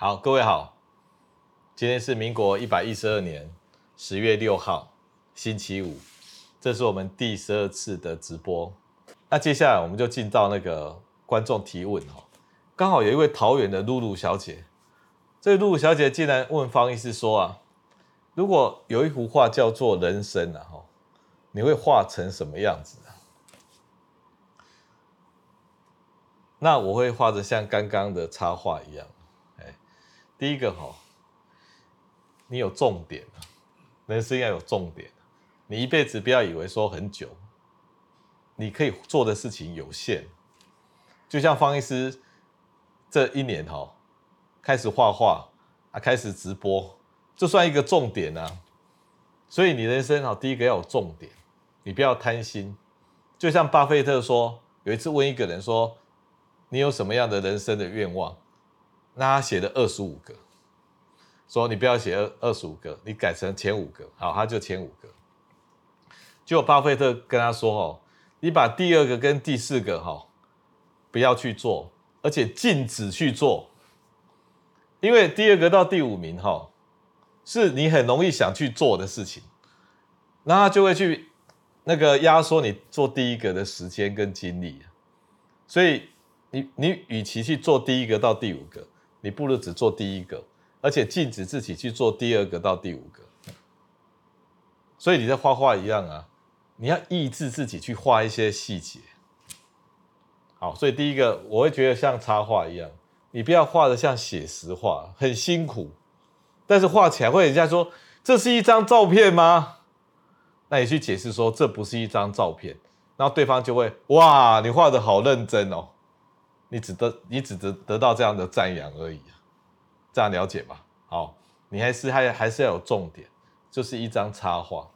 好，各位好，今天是民国一百一十二年十月六号，星期五，这是我们第十二次的直播。那接下来我们就进到那个观众提问哈，刚好有一位桃园的露露小姐，这露露小姐竟然问方医师说啊，如果有一幅画叫做人生啊哈，你会画成什么样子？那我会画得像刚刚的插画一样。第一个哈，你有重点，人生要有重点。你一辈子不要以为说很久，你可以做的事情有限。就像方医师这一年哈，开始画画啊，开始直播，这算一个重点啊。所以你人生哈，第一个要有重点，你不要贪心。就像巴菲特说，有一次问一个人说，你有什么样的人生的愿望？那他写的二十五个，说你不要写二二十五个，你改成前五个，好，他就前五个。结果巴菲特跟他说：“哦，你把第二个跟第四个哈，不要去做，而且禁止去做，因为第二个到第五名哈，是你很容易想去做的事情，那他就会去那个压缩你做第一个的时间跟精力，所以你你与其去做第一个到第五个。”你不如只做第一个，而且禁止自己去做第二个到第五个。所以你在画画一样啊，你要抑制自己去画一些细节。好，所以第一个我会觉得像插画一样，你不要画得像写实画，很辛苦，但是画起来会人家说，这是一张照片吗？那你去解释说，这不是一张照片，然后对方就会哇，你画得好认真哦。你只得你只得得到这样的赞扬而已，这样了解吧？好，你还是还还是要有重点，就是一张插画。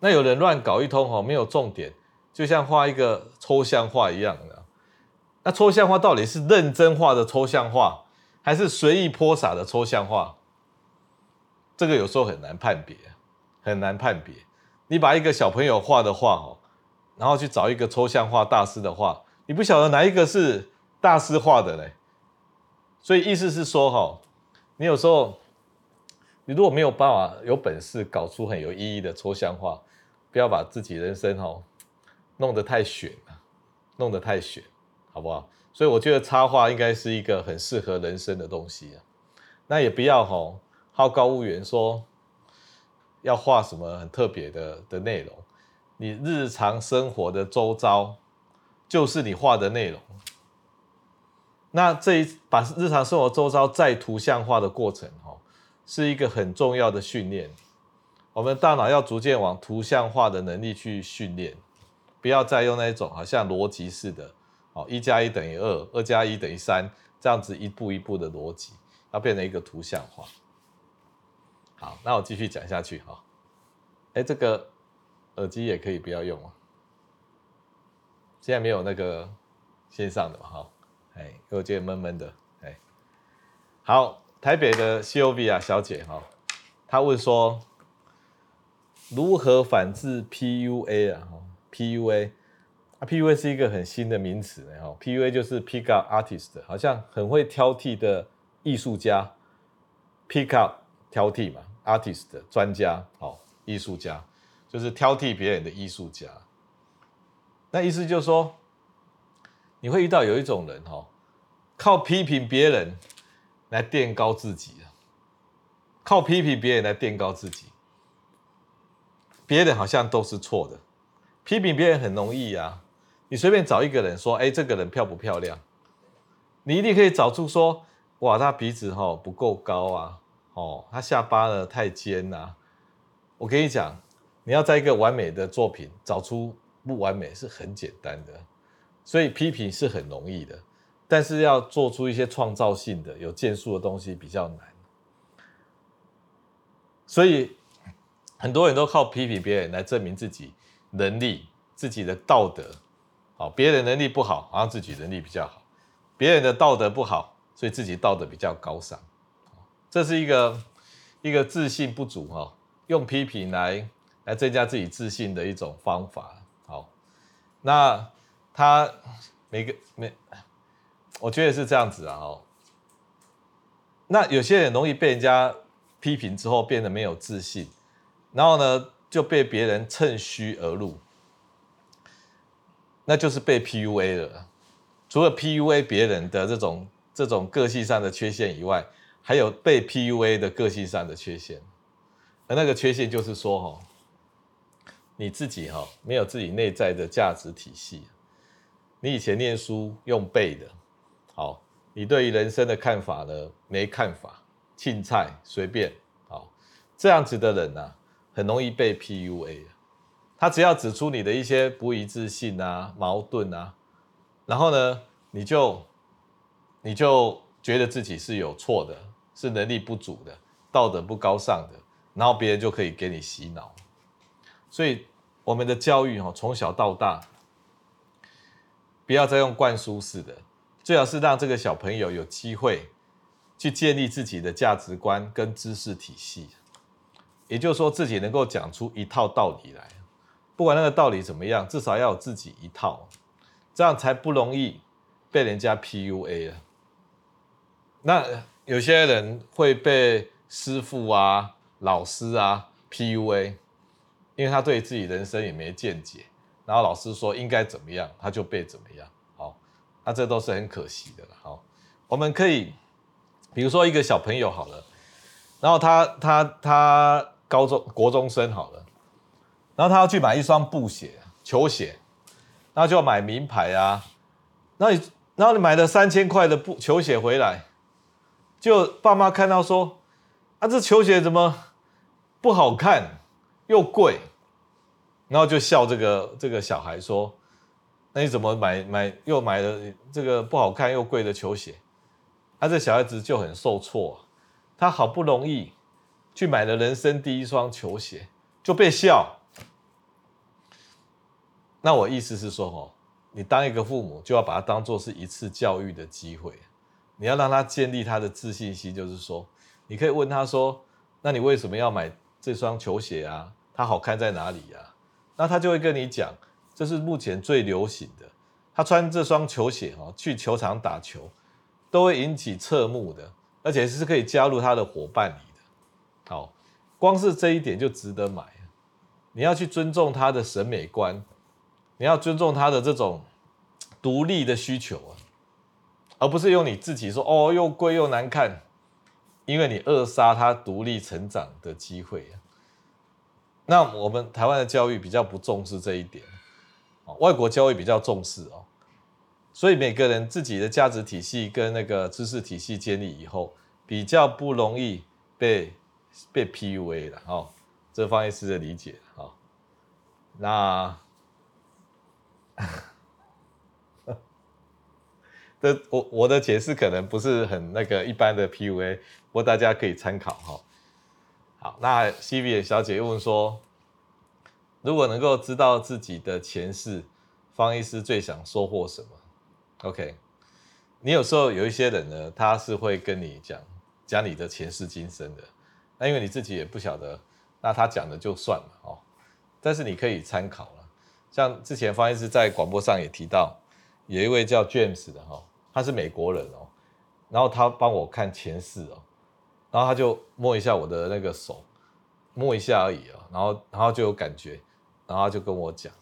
那有人乱搞一通哦，没有重点，就像画一个抽象画一样的。那抽象画到底是认真画的抽象画，还是随意泼洒的抽象画？这个有时候很难判别，很难判别。你把一个小朋友画的画哦，然后去找一个抽象画大师的画。你不晓得哪一个是大师画的嘞，所以意思是说哈，你有时候你如果没有办法有本事搞出很有意义的抽象画，不要把自己人生哈弄得太玄了，弄得太玄，好不好？所以我觉得插画应该是一个很适合人生的东西啊。那也不要哈好高骛远，说要画什么很特别的的内容，你日常生活的周遭。就是你画的内容，那这一把日常生活周遭再图像化的过程，哈，是一个很重要的训练。我们大脑要逐渐往图像化的能力去训练，不要再用那种好像逻辑式的，哦，一加一等于二，二加一等于三，这样子一步一步的逻辑，要变成一个图像化。好，那我继续讲下去，哈，哎，这个耳机也可以不要用啊。现在没有那个线上的嘛，哈，哎，我觉得闷闷的，哎，好，台北的 COV 啊小姐哈，她问说，如何反制 PUA 啊？PUA 啊，PUA 是一个很新的名词，哈，PUA 就是 Pick Up Artist，好像很会挑剔的艺术家，Pick Up 挑剔嘛，Artist 专家，好，艺术家。就是挑剔别人的艺术家。那意思就是说，你会遇到有一种人哈，靠批评别人来垫高自己，靠批评别人来垫高自己，别人好像都是错的，批评别人很容易啊，你随便找一个人说，哎，这个人漂不漂亮？你一定可以找出说，哇，他鼻子哈不够高啊，哦，他下巴呢太尖啊。我跟你讲，你要在一个完美的作品找出。不完美是很简单的，所以批评是很容易的，但是要做出一些创造性的、有建树的东西比较难。所以很多人都靠批评别人来证明自己能力、自己的道德。好，别人能力不好，好像自己能力比较好；别人的道德不好，所以自己道德比较高尚。这是一个一个自信不足哈，用批评来来增加自己自信的一种方法。那他每个每，我觉得是这样子啊，哦，那有些人容易被人家批评之后变得没有自信，然后呢就被别人趁虚而入，那就是被 PUA 了。除了 PUA 别人的这种这种个性上的缺陷以外，还有被 PUA 的个性上的缺陷。而那个缺陷就是说，哈，你自己哈没有自己内在的价值体系。你以前念书用背的，好，你对于人生的看法呢没看法，青菜随便，好，这样子的人呢，很容易被 PUA。他只要指出你的一些不一致性啊、矛盾啊，然后呢，你就你就觉得自己是有错的，是能力不足的，道德不高尚的。然后别人就可以给你洗脑，所以我们的教育哈，从小到大，不要再用灌输式的，最好是让这个小朋友有机会去建立自己的价值观跟知识体系，也就是说自己能够讲出一套道理来，不管那个道理怎么样，至少要有自己一套，这样才不容易被人家 PUA 了。那有些人会被师父啊。老师啊，PUA，因为他对自己人生也没见解，然后老师说应该怎么样，他就被怎么样。好，那这都是很可惜的了。好，我们可以，比如说一个小朋友好了，然后他他他高中国中生好了，然后他要去买一双布鞋、球鞋，然后就要买名牌啊，那你然后你买了三千块的布球鞋回来，就爸妈看到说，啊这球鞋怎么？不好看又贵，然后就笑这个这个小孩说：“那你怎么买买又买了这个不好看又贵的球鞋？”他、这小孩子就很受挫，他好不容易去买了人生第一双球鞋，就被笑。那我意思是说，哦，你当一个父母就要把它当做是一次教育的机会，你要让他建立他的自信心，就是说，你可以问他说：“那你为什么要买？”这双球鞋啊，它好看在哪里呀、啊？那他就会跟你讲，这是目前最流行的。他穿这双球鞋哦，去球场打球，都会引起侧目的，而且是可以加入他的伙伴里的。好，光是这一点就值得买。你要去尊重他的审美观，你要尊重他的这种独立的需求啊，而不是用你自己说哦，又贵又难看。因为你扼杀他独立成长的机会，那我们台湾的教育比较不重视这一点，外国教育比较重视哦，所以每个人自己的价值体系跟那个知识体系建立以后，比较不容易被被 PUA 了哦，这方医师的理解哦，那。我我的解释可能不是很那个一般的 PUA，不过大家可以参考哈。好，那 CV 小姐又问说，如果能够知道自己的前世，方医师最想收获什么？OK，你有时候有一些人呢，他是会跟你讲讲你的前世今生的，那因为你自己也不晓得，那他讲的就算了哦。但是你可以参考了，像之前方医师在广播上也提到，有一位叫 James 的哈。他是美国人哦，然后他帮我看前世哦，然后他就摸一下我的那个手，摸一下而已啊，然后然后就有感觉，然后他就跟我讲，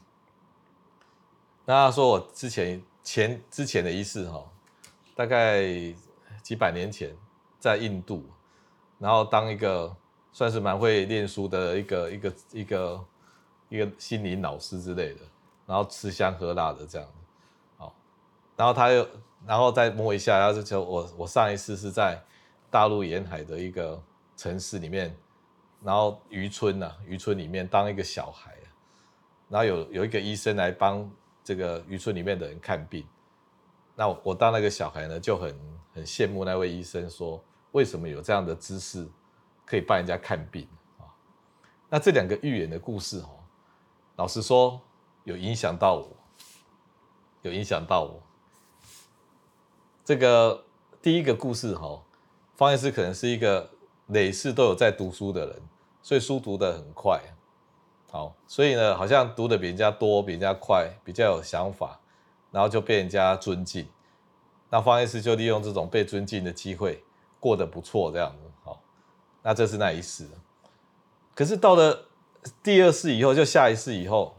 那他说我之前前之前的一世哈，大概几百年前在印度，然后当一个算是蛮会念书的一个一个一个一个心灵老师之类的，然后吃香喝辣的这样，好，然后他又。然后再摸一下，然后就我我上一次是在大陆沿海的一个城市里面，然后渔村呐、啊，渔村里面当一个小孩，然后有有一个医生来帮这个渔村里面的人看病，那我，我当那个小孩呢，就很很羡慕那位医生，说为什么有这样的知识可以帮人家看病啊？那这两个寓言的故事哦，老实说有影响到我，有影响到我。这个第一个故事哈，方医师可能是一个累世都有在读书的人，所以书读得很快，好，所以呢，好像读得比人家多，比人家快，比较有想法，然后就被人家尊敬。那方医师就利用这种被尊敬的机会，过得不错这样子，好，那这是那一世。可是到了第二世以后，就下一世以后，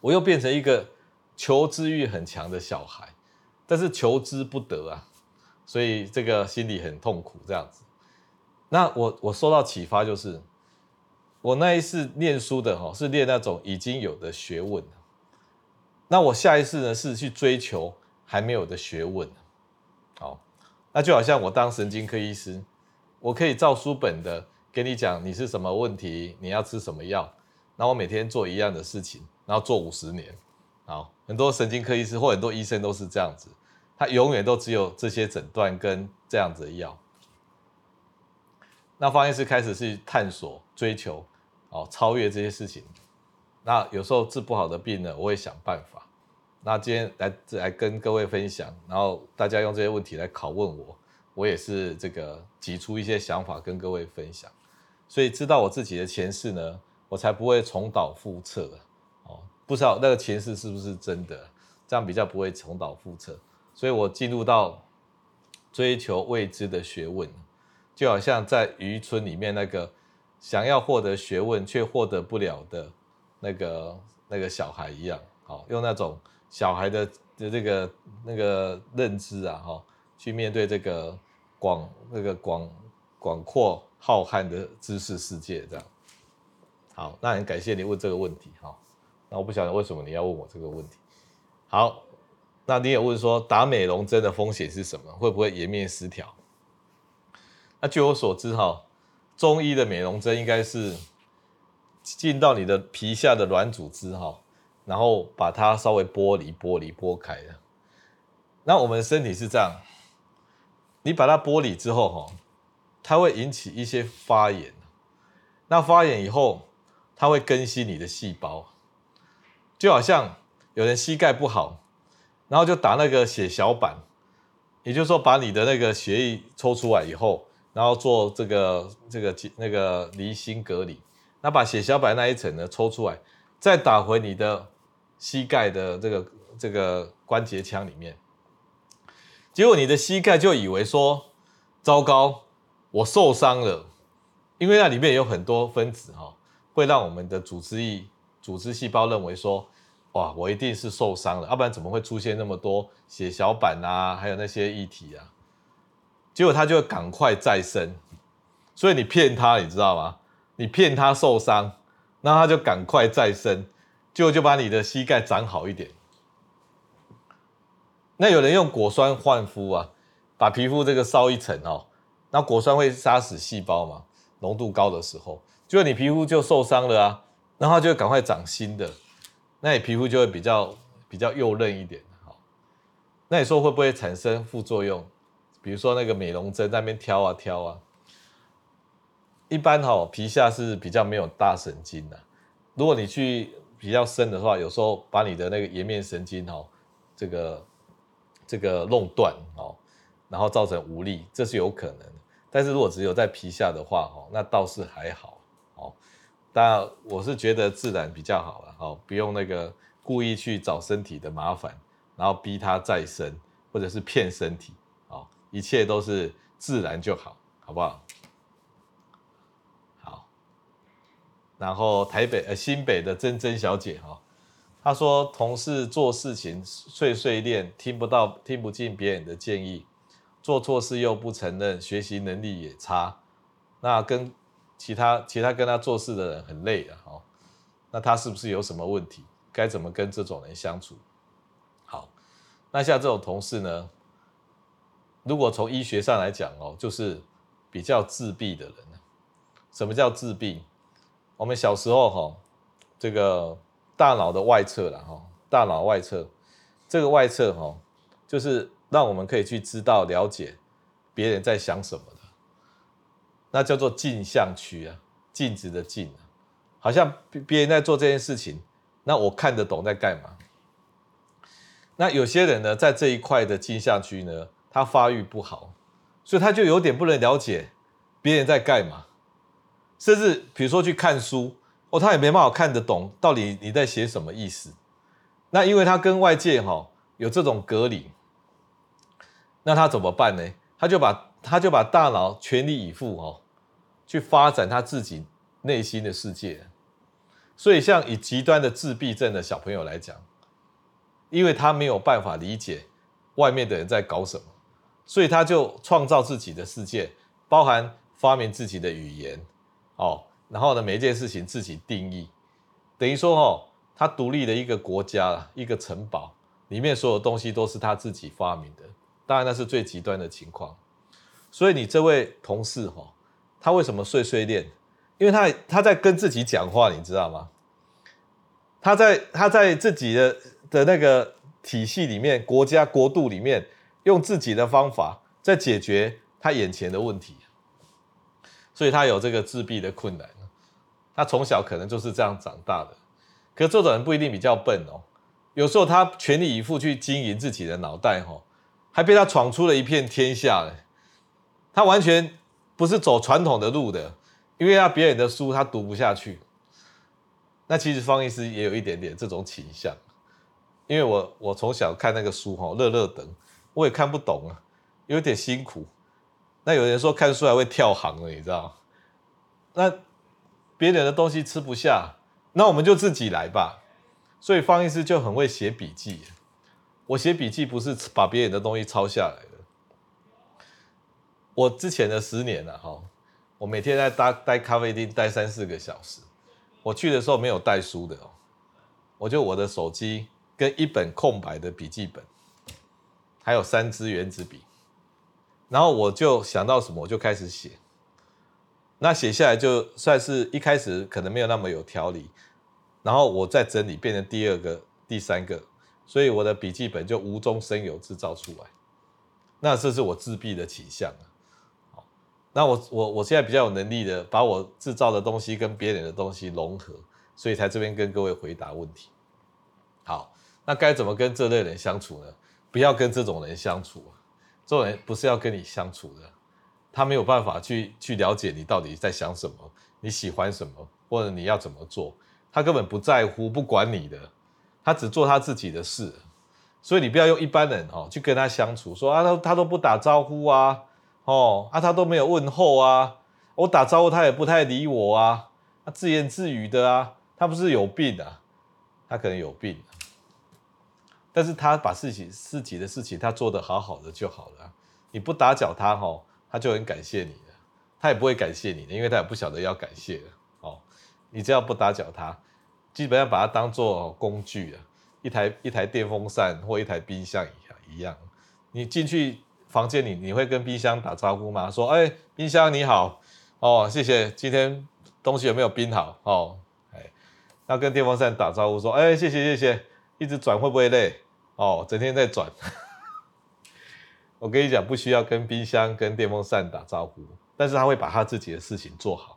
我又变成一个求知欲很强的小孩，但是求之不得啊，所以这个心里很痛苦这样子。那我我受到启发就是，我那一次念书的哈，是念那种已经有的学问。那我下一次呢，是去追求还没有的学问。好，那就好像我当神经科医师，我可以照书本的跟你讲你是什么问题，你要吃什么药。那我每天做一样的事情，然后做五十年。好，很多神经科医师或很多医生都是这样子，他永远都只有这些诊断跟这样子的药。那方医师开始去探索、追求，哦，超越这些事情。那有时候治不好的病呢，我会想办法。那今天来来跟各位分享，然后大家用这些问题来拷问我，我也是这个挤出一些想法跟各位分享。所以知道我自己的前世呢，我才不会重蹈覆辙。不知道那个前世是不是真的，这样比较不会重蹈覆辙。所以我进入到追求未知的学问，就好像在渔村里面那个想要获得学问却获得不了的。那个那个小孩一样，好，用那种小孩的的这个那个认知啊，哈，去面对这个广那个广广阔浩瀚的知识世界，这样。好，那很感谢你问这个问题，哈。那我不晓得为什么你要问我这个问题。好，那你也问说打美容针的风险是什么？会不会颜面失调？那据我所知，哈，中医的美容针应该是。进到你的皮下的软组织哈，然后把它稍微剥离、剥离、剥开的。那我们身体是这样，你把它剥离之后哈，它会引起一些发炎。那发炎以后，它会更新你的细胞，就好像有人膝盖不好，然后就打那个血小板，也就是说把你的那个血液抽出来以后，然后做这个这个那个离心隔离。那把血小板那一层呢抽出来，再打回你的膝盖的这个这个关节腔里面，结果你的膝盖就以为说，糟糕，我受伤了，因为那里面有很多分子哈，会让我们的组织液、组织细胞认为说，哇，我一定是受伤了，要不然怎么会出现那么多血小板啊，还有那些液体啊？结果他就会赶快再生，所以你骗他，你知道吗？你骗他受伤，那他就赶快再生，就就把你的膝盖长好一点。那有人用果酸焕肤啊，把皮肤这个烧一层哦，那果酸会杀死细胞嘛，浓度高的时候，就你皮肤就受伤了啊，然后就赶快长新的，那你皮肤就会比较比较幼嫩一点。好，那你说会不会产生副作用？比如说那个美容针在那边挑啊挑啊。一般哈皮下是比较没有大神经的，如果你去比较深的话，有时候把你的那个颜面神经哈，这个这个弄断哦，然后造成无力，这是有可能。但是如果只有在皮下的话哈，那倒是还好哦。当然我是觉得自然比较好了哦，不用那个故意去找身体的麻烦，然后逼他再生或者是骗身体哦，一切都是自然就好，好不好？然后台北呃新北的珍珍小姐哈，她说同事做事情碎碎念，听不到听不进别人的建议，做错事又不承认，学习能力也差，那跟其他其他跟他做事的人很累啊哈，那他是不是有什么问题？该怎么跟这种人相处？好，那像这种同事呢，如果从医学上来讲哦，就是比较自闭的人。什么叫自闭？我们小时候哈，这个大脑的外侧了哈，大脑外侧，这个外侧哈，就是让我们可以去知道、了解别人在想什么，那叫做镜像区啊，镜子的镜，好像别人在做这件事情，那我看得懂在干嘛。那有些人呢，在这一块的镜像区呢，他发育不好，所以他就有点不能了解别人在干嘛。甚至比如说去看书哦，他也没办法看得懂到底你在写什么意思。那因为他跟外界哈有这种隔离，那他怎么办呢？他就把他就把大脑全力以赴哦，去发展他自己内心的世界。所以，像以极端的自闭症的小朋友来讲，因为他没有办法理解外面的人在搞什么，所以他就创造自己的世界，包含发明自己的语言，哦，然后呢，每一件事情自己定义，等于说哦，他独立的一个国家，一个城堡里面所有东西都是他自己发明的。当然，那是最极端的情况。所以，你这位同事哈，他为什么碎碎念？因为他他在跟自己讲话，你知道吗？他在他在自己的的那个体系里面，国家国度里面，用自己的方法在解决他眼前的问题，所以他有这个自闭的困难。他从小可能就是这样长大的。可是这种人不一定比较笨哦，有时候他全力以赴去经营自己的脑袋，哈，还被他闯出了一片天下呢。他完全不是走传统的路的。因为他别人的书他读不下去，那其实方医师也有一点点这种倾向，因为我我从小看那个书哈，乐乐等，我也看不懂啊，有点辛苦。那有人说看书还会跳行了，你知道？那别人的东西吃不下，那我们就自己来吧。所以方医师就很会写笔记，我写笔记不是把别人的东西抄下来，我之前的十年了哈。我每天在待待咖啡厅待三四个小时，我去的时候没有带书的哦，我就我的手机跟一本空白的笔记本，还有三支原子笔，然后我就想到什么我就开始写，那写下来就算是一开始可能没有那么有条理，然后我再整理变成第二个、第三个，所以我的笔记本就无中生有制造出来，那这是我自闭的倾向啊。那我我我现在比较有能力的，把我制造的东西跟别人的东西融合，所以才这边跟各位回答问题。好，那该怎么跟这类人相处呢？不要跟这种人相处，这种人不是要跟你相处的，他没有办法去去了解你到底在想什么，你喜欢什么，或者你要怎么做，他根本不在乎，不管你的，他只做他自己的事。所以你不要用一般人哦去跟他相处，说啊他他都不打招呼啊。哦，啊，他都没有问候啊，我打招呼他也不太理我啊，他自言自语的啊，他不是有病啊？他可能有病，但是他把自己自己的事情他做得好好的就好了，你不打搅他哈，他就很感谢你的，他也不会感谢你的，因为他也不晓得要感谢的哦。你只要不打搅他，基本上把它当做工具啊，一台一台电风扇或一台冰箱一样一样，你进去。房间里你会跟冰箱打招呼吗？说，哎，冰箱你好，哦，谢谢，今天东西有没有冰好？哦，哎，要跟电风扇打招呼说，哎，谢谢谢谢，一直转会不会累？哦，整天在转。我跟你讲，不需要跟冰箱跟电风扇打招呼，但是他会把他自己的事情做好，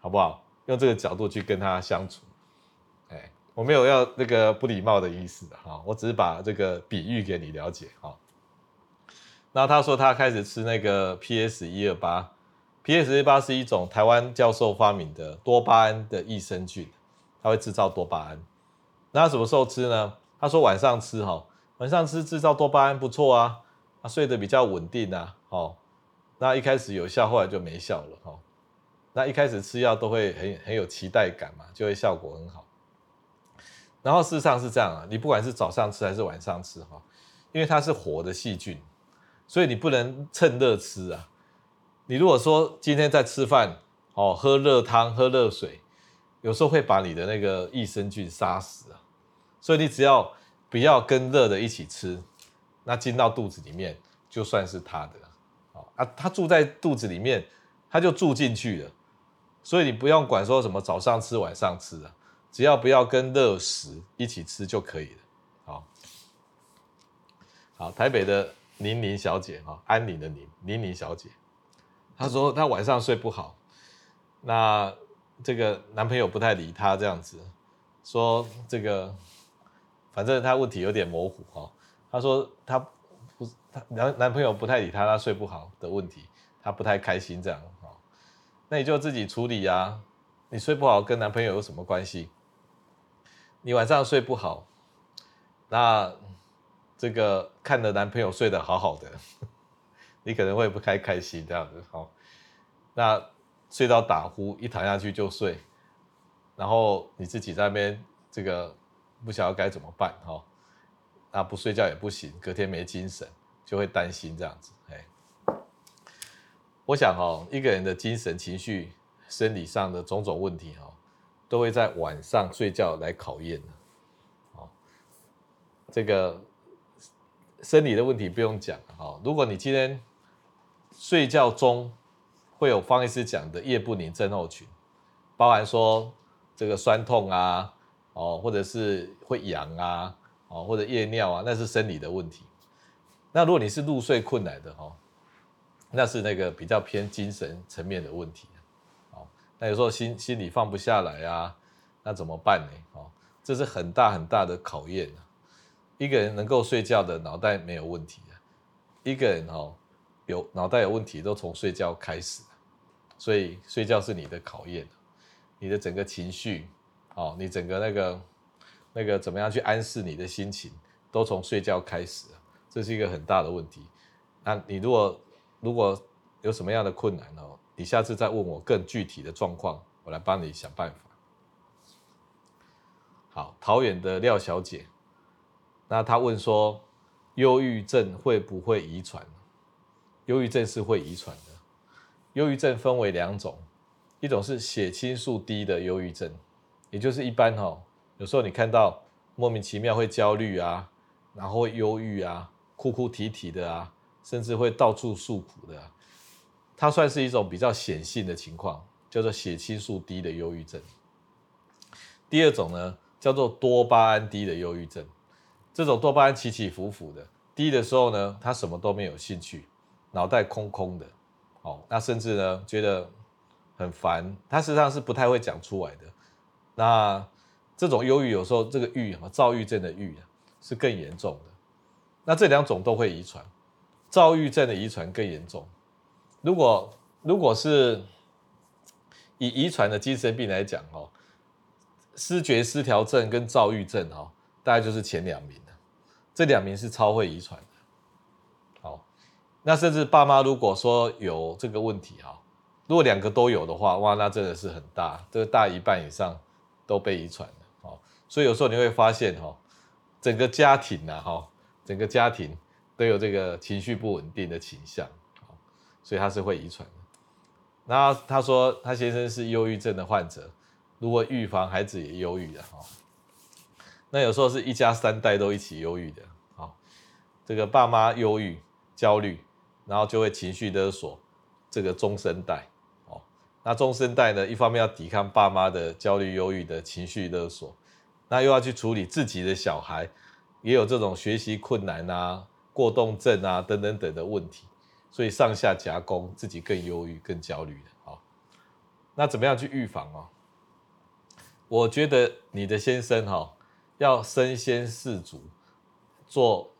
好不好？用这个角度去跟他相处。哎，我没有要那个不礼貌的意思哈，我只是把这个比喻给你了解哈。那他说他开始吃那个 PS 一二八，PS 一二八是一种台湾教授发明的多巴胺的益生菌，它会制造多巴胺。那他什么时候吃呢？他说晚上吃哈，晚上吃制造多巴胺不错啊，他睡得比较稳定啊，哦，那一开始有效，后来就没效了哈。那一开始吃药都会很很有期待感嘛，就会效果很好。然后事实上是这样啊，你不管是早上吃还是晚上吃哈，因为它是活的细菌。所以你不能趁热吃啊！你如果说今天在吃饭，哦，喝热汤、喝热水，有时候会把你的那个益生菌杀死啊。所以你只要不要跟热的一起吃，那进到肚子里面就算是他的啊。啊，他住在肚子里面，他就住进去了。所以你不用管说什么早上吃、晚上吃啊，只要不要跟热食一起吃就可以了。好，好，台北的。宁宁小姐哈，安宁的宁，宁宁小姐，她说她晚上睡不好，那这个男朋友不太理她这样子，说这个反正她问题有点模糊哈，她说她不她男男朋友不太理她，她睡不好的问题，她不太开心这样哈，那你就自己处理呀，你睡不好跟男朋友有什么关系？你晚上睡不好，那。这个看着男朋友睡得好好的，你可能会不开开心这样子，好，那睡到打呼，一躺下去就睡，然后你自己在那边这个不晓得该怎么办，哈，那不睡觉也不行，隔天没精神，就会担心这样子，哎，我想哈，一个人的精神、情绪、生理上的种种问题，哈，都会在晚上睡觉来考验的，这个生理的问题不用讲，哈，如果你今天睡觉中会有方医师讲的夜不宁症候群，包含说这个酸痛啊，哦，或者是会痒啊，哦，或者夜尿啊，那是生理的问题。那如果你是入睡困难的哈，那是那个比较偏精神层面的问题。哦，那有时候心心里放不下来啊，那怎么办呢？哦，这是很大很大的考验。一个人能够睡觉的脑袋没有问题，一个人哦。有脑袋有问题，都从睡觉开始，所以睡觉是你的考验，你的整个情绪，哦，你整个那个那个怎么样去安示你的心情，都从睡觉开始，这是一个很大的问题。那你如果如果有什么样的困难哦，你下次再问我更具体的状况，我来帮你想办法。好，桃园的廖小姐，那他问说，忧郁症会不会遗传？忧郁症是会遗传的。忧郁症分为两种，一种是血清素低的忧郁症，也就是一般哈，有时候你看到莫名其妙会焦虑啊，然后会忧郁啊，哭哭啼啼的啊，甚至会到处诉苦的啊，它算是一种比较显性的情况，叫做血清素低的忧郁症。第二种呢，叫做多巴胺低的忧郁症，这种多巴胺起起伏伏的，低的时候呢，他什么都没有兴趣。脑袋空空的，哦，那甚至呢觉得很烦，他实际上是不太会讲出来的。那这种忧郁有时候这个郁啊，躁郁症的郁是更严重的。那这两种都会遗传，躁郁症的遗传更严重。如果如果是以遗传的精神病来讲哦，思觉失调症跟躁郁症哦，大概就是前两名的，这两名是超会遗传的。那甚至爸妈如果说有这个问题哈，如果两个都有的话，哇，那真的是很大，这个大一半以上都被遗传了哦。所以有时候你会发现哈，整个家庭呐哈，整个家庭都有这个情绪不稳定的倾向，所以他是会遗传的。那他说他先生是忧郁症的患者，如果预防孩子也忧郁的哈，那有时候是一家三代都一起忧郁的，好，这个爸妈忧郁焦虑。然后就会情绪勒索这个中生代，哦，那中生代呢，一方面要抵抗爸妈的焦虑、忧郁的情绪勒索，那又要去处理自己的小孩，也有这种学习困难啊、过动症啊等等等的问题，所以上下夹攻，自己更忧郁、更焦虑的，哦，那怎么样去预防哦？我觉得你的先生哈，要身先士卒，做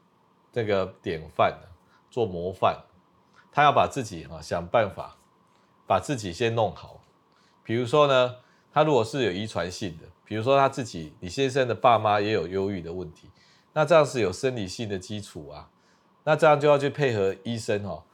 这个典范的，做模范。他要把自己哈想办法把自己先弄好，比如说呢，他如果是有遗传性的，比如说他自己李先生的爸妈也有忧郁的问题，那这样是有生理性的基础啊，那这样就要去配合医生哈，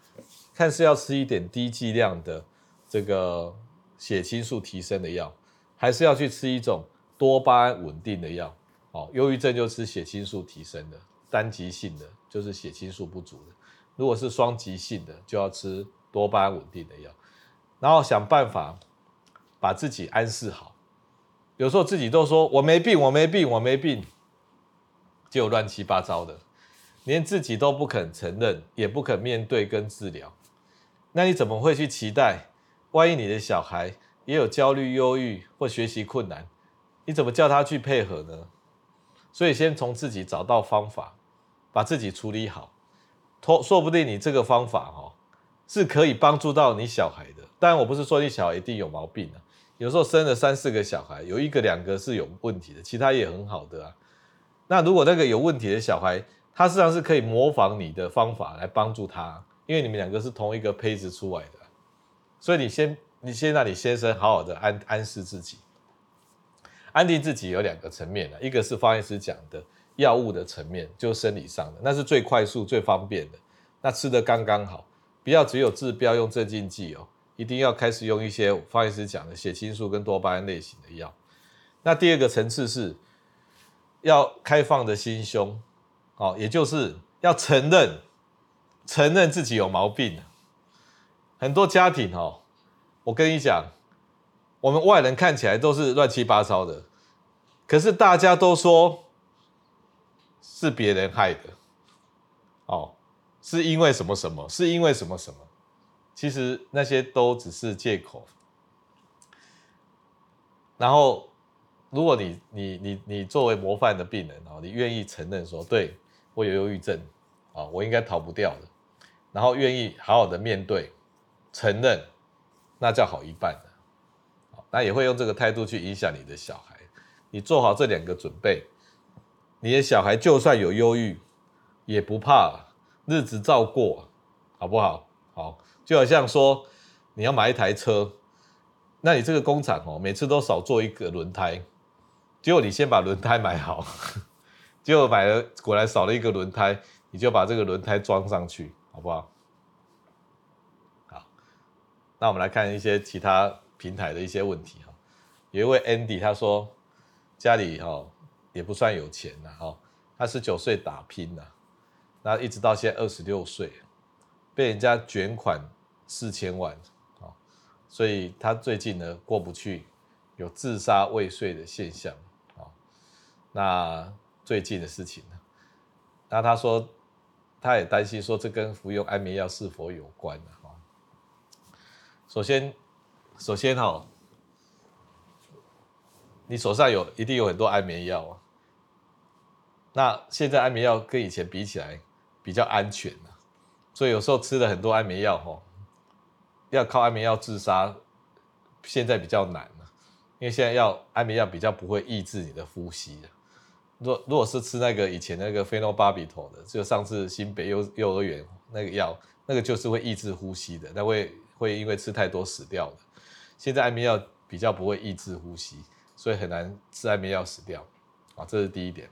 看是要吃一点低剂量的这个血清素提升的药，还是要去吃一种多巴胺稳定的药，哦，忧郁症就吃血清素提升的，单极性的就是血清素不足的。如果是双极性的，就要吃多巴胺稳定的药，然后想办法把自己安适好。有时候自己都说我没病，我没病，我没病，就乱七八糟的，连自己都不肯承认，也不肯面对跟治疗。那你怎么会去期待？万一你的小孩也有焦虑、忧郁或学习困难，你怎么叫他去配合呢？所以先从自己找到方法，把自己处理好。说说不定你这个方法哈是可以帮助到你小孩的。当然我不是说你小孩一定有毛病啊，有时候生了三四个小孩，有一个两个是有问题的，其他也很好的啊。那如果那个有问题的小孩，他实际上是可以模仿你的方法来帮助他，因为你们两个是同一个胚子出来的。所以你先你先让你先生好好的安安适自己，安定自己有两个层面的，一个是方医师讲的。药物的层面，就生理上的，那是最快速、最方便的。那吃得刚刚好，不要只有治标用镇静剂哦，一定要开始用一些方医师讲的血清素跟多巴胺类型的药。那第二个层次是要开放的心胸，哦，也就是要承认承认自己有毛病。很多家庭哦，我跟你讲，我们外人看起来都是乱七八糟的，可是大家都说是别人害的，哦，是因为什么什么，是因为什么什么，其实那些都只是借口。然后，如果你你你你作为模范的病人哦，你愿意承认说，对，我有忧郁症，啊，我应该逃不掉的，然后愿意好好的面对。承认，那叫好一半，那也会用这个态度去影响你的小孩。你做好这两个准备，你的小孩就算有忧郁，也不怕，日子照过，好不好？好，就好像说你要买一台车，那你这个工厂哦，每次都少做一个轮胎，结果你先把轮胎买好，结果买了果然少了一个轮胎，你就把这个轮胎装上去，好不好？好那我们来看一些其他平台的一些问题哈。有一位 Andy 他说家里哈也不算有钱呐哈，他十九岁打拼呐，那一直到现在二十六岁，被人家卷款四千万啊，所以他最近呢过不去，有自杀未遂的现象啊。那最近的事情呢，那他说他也担心说这跟服用安眠药是否有关呢？首先，首先哈，你手上有一定有很多安眠药啊。那现在安眠药跟以前比起来比较安全了，所以有时候吃了很多安眠药哈，要靠安眠药自杀，现在比较难了，因为现在要安眠药比较不会抑制你的呼吸的。若如果是吃那个以前那个菲诺巴比妥的，就上次新北幼幼儿园那个药，那个就是会抑制呼吸的，那会。会因为吃太多死掉的。现在安眠药比较不会抑制呼吸，所以很难吃安眠药死掉啊，这是第一点。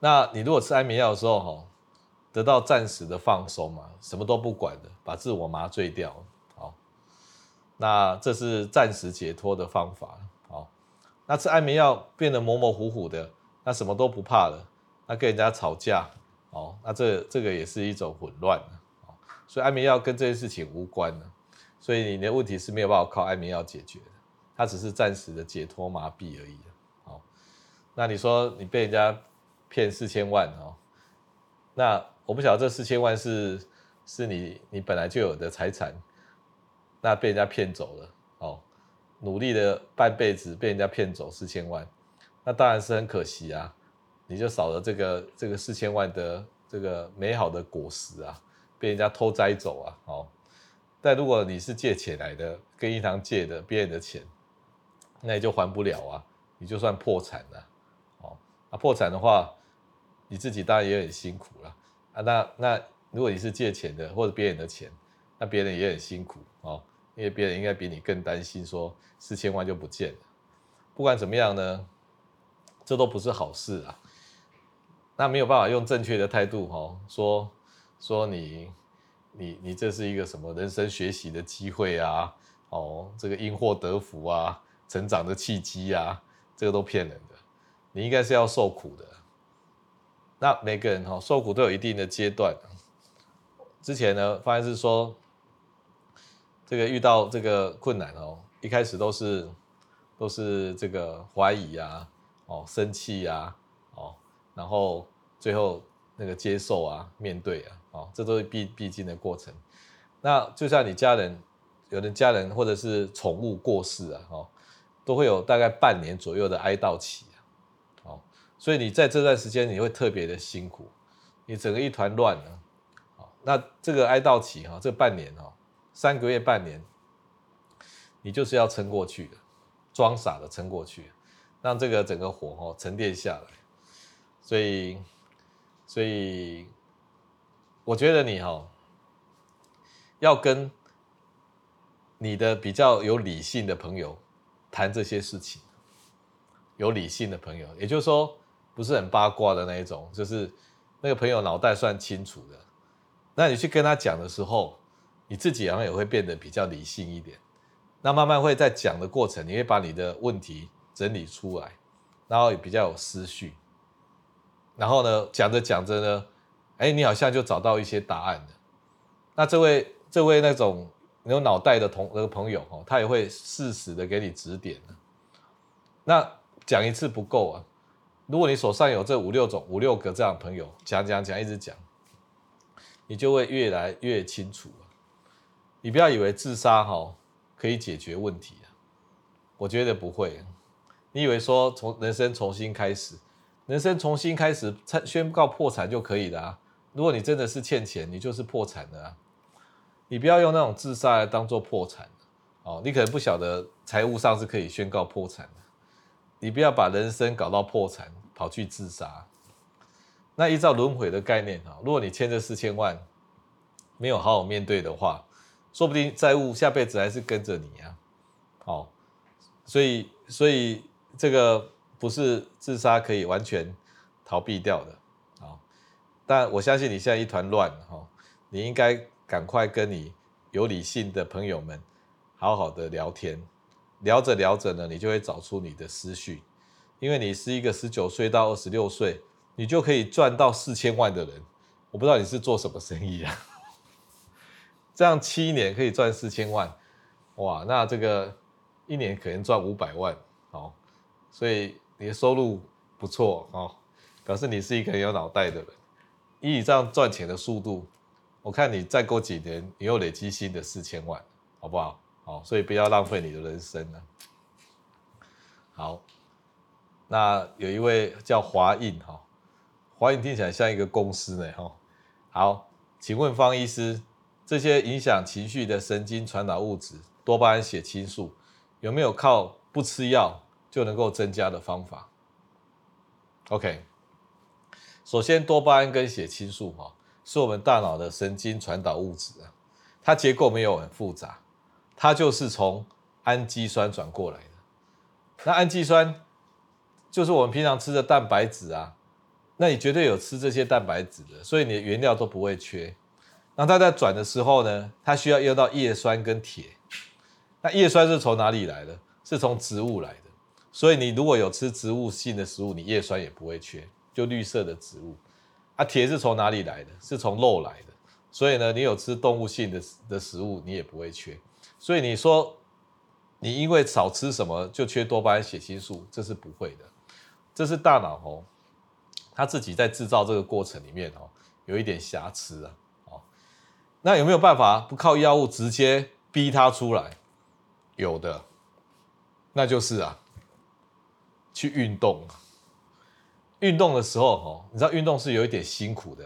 那你如果吃安眠药的时候，哈，得到暂时的放松嘛，什么都不管的，把自我麻醉掉，好，那这是暂时解脱的方法，好。那吃安眠药变得模模糊糊的，那什么都不怕了，那跟人家吵架，哦，那这这个也是一种混乱。所以安眠药跟这件事情无关了，所以你的问题是没有办法靠安眠药解决的，它只是暂时的解脱麻痹而已。好，那你说你被人家骗四千万哦，那我不晓得这四千万是是你你本来就有的财产，那被人家骗走了哦，努力了半辈子被人家骗走四千万，那当然是很可惜啊，你就少了这个这个四千万的这个美好的果实啊。被人家偷摘走啊，哦，但如果你是借钱来的，跟银行借的别人的钱，那你就还不了啊，你就算破产了，哦，那破产的话，你自己当然也很辛苦了啊。那那如果你是借钱的或者别人的钱，那别人也很辛苦哦，因为别人应该比你更担心，说四千万就不见了。不管怎么样呢，这都不是好事啊。那没有办法用正确的态度哦说。说你，你你这是一个什么人生学习的机会啊？哦，这个因祸得福啊，成长的契机啊，这个都骗人的。你应该是要受苦的。那每个人哈受苦都有一定的阶段。之前呢，发现是说，这个遇到这个困难哦，一开始都是都是这个怀疑啊，哦，生气啊，哦，然后最后那个接受啊，面对啊。哦，这都是必必经的过程。那就像你家人，有的家人或者是宠物过世啊，哦，都会有大概半年左右的哀悼期啊。哦，所以你在这段时间你会特别的辛苦，你整个一团乱了。哦，那这个哀悼期哈，这半年哦，三个月半年，你就是要撑过去的，装傻的撑过去，让这个整个火哦沉淀下来。所以，所以。我觉得你哈要跟你的比较有理性的朋友谈这些事情，有理性的朋友，也就是说不是很八卦的那一种，就是那个朋友脑袋算清楚的，那你去跟他讲的时候，你自己好像也会变得比较理性一点。那慢慢会在讲的过程，你会把你的问题整理出来，然后也比较有思绪。然后呢，讲着讲着呢，哎，你好像就找到一些答案了。那这位这位那种有脑袋的同那个朋友哦，他也会适时的给你指点。那讲一次不够啊，如果你手上有这五六种五六个这样的朋友，讲讲讲一直讲。你就会越来越清楚。你不要以为自杀哈可以解决问题啊，我觉得不会。你以为说从人生重新开始，人生重新开始宣告破产就可以了啊？如果你真的是欠钱，你就是破产的啊。你不要用那种自杀来当做破产哦。你可能不晓得财务上是可以宣告破产的。你不要把人生搞到破产，跑去自杀。那依照轮回的概念啊，如果你欠这四千万，没有好好面对的话，说不定债务下辈子还是跟着你啊。哦，所以所以这个不是自杀可以完全逃避掉的啊。但我相信你现在一团乱哈，你应该赶快跟你有理性的朋友们好好的聊天，聊着聊着呢，你就会找出你的思绪，因为你是一个十九岁到二十六岁。你就可以赚到四千万的人，我不知道你是做什么生意啊？这样七年可以赚四千万，哇，那这个一年可能赚五百万，哦，所以你的收入不错哦，表示你是一个有脑袋的人。以你这样赚钱的速度，我看你再过几年，你又累积新的四千万，好不好？好，所以不要浪费你的人生了。好，那有一位叫华印哈。华印听起来像一个公司呢，哈。好，请问方医师，这些影响情绪的神经传导物质多巴胺、血清素，有没有靠不吃药就能够增加的方法？OK，首先多巴胺跟血清素哈，是我们大脑的神经传导物质啊，它结构没有很复杂，它就是从氨基酸转过来的。那氨基酸就是我们平常吃的蛋白质啊。那你绝对有吃这些蛋白质的，所以你的原料都不会缺。那它在转的时候呢，它需要用到叶酸跟铁。那叶酸是从哪里来的？是从植物来的。所以你如果有吃植物性的食物，你叶酸也不会缺，就绿色的植物。啊，铁是从哪里来的？是从肉来的。所以呢，你有吃动物性的的食物，你也不会缺。所以你说你因为少吃什么就缺多巴胺、血清素，这是不会的。这是大脑哦。他自己在制造这个过程里面哦，有一点瑕疵啊，哦，那有没有办法不靠药物直接逼它出来？有的，那就是啊，去运动。运动的时候哦，你知道运动是有一点辛苦的，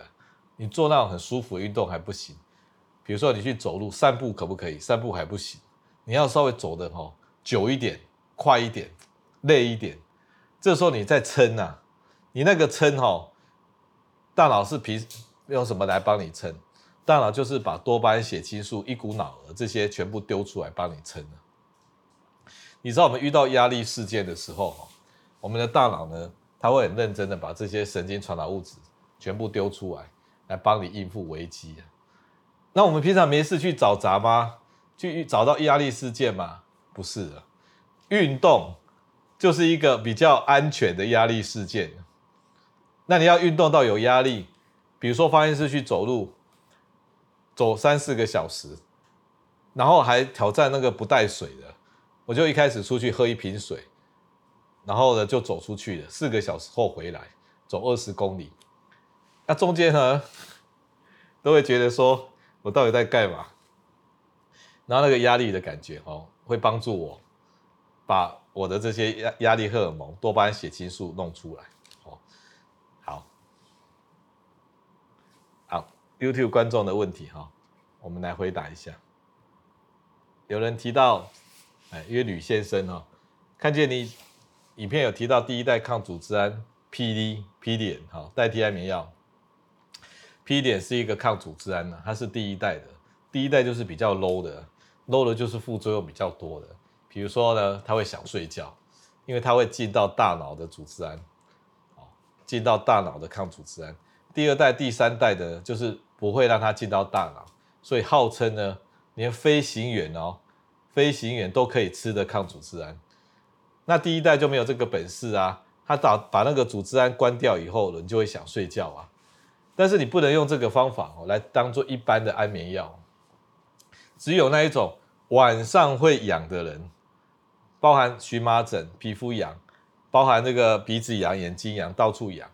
你做那种很舒服的运动还不行。比如说你去走路散步可不可以？散步还不行，你要稍微走的哦久一点、快一点、累一点，这时候你再撑呐。你那个撑哈，大脑是皮用什么来帮你撑？大脑就是把多巴胺、血清素、一股脑儿这些全部丢出来帮你撑。你知道我们遇到压力事件的时候，我们的大脑呢，它会很认真的把这些神经传导物质全部丢出来，来帮你应付危机。那我们平常没事去找茬吗？去找到压力事件吗？不是的，运动就是一个比较安全的压力事件。那你要运动到有压力，比如说发现是去走路，走三四个小时，然后还挑战那个不带水的，我就一开始出去喝一瓶水，然后呢就走出去了，四个小时后回来，走二十公里，那中间呢都会觉得说我到底在干嘛？然后那个压力的感觉哦，会帮助我把我的这些压压力荷尔蒙、多巴胺、血清素弄出来。YouTube 观众的问题哈，我们来回答一下。有人提到，哎，约吕先生哦，看见你影片有提到第一代抗组织胺 PD PD 哈，代替安眠药。PD 是一个抗组织胺呢，它是第一代的，第一代就是比较 low 的，low 的就是副作用比较多的。比如说呢，他会想睡觉，因为它会进到大脑的组织胺，进到大脑的抗组织胺。第二代、第三代的，就是。不会让它进到大脑，所以号称呢，连飞行员哦，飞行员都可以吃的抗组织胺。那第一代就没有这个本事啊，他把把那个组织胺关掉以后，人就会想睡觉啊。但是你不能用这个方法哦来当做一般的安眠药，只有那一种晚上会痒的人，包含荨麻疹、皮肤痒，包含那个鼻子痒、眼睛痒、到处痒。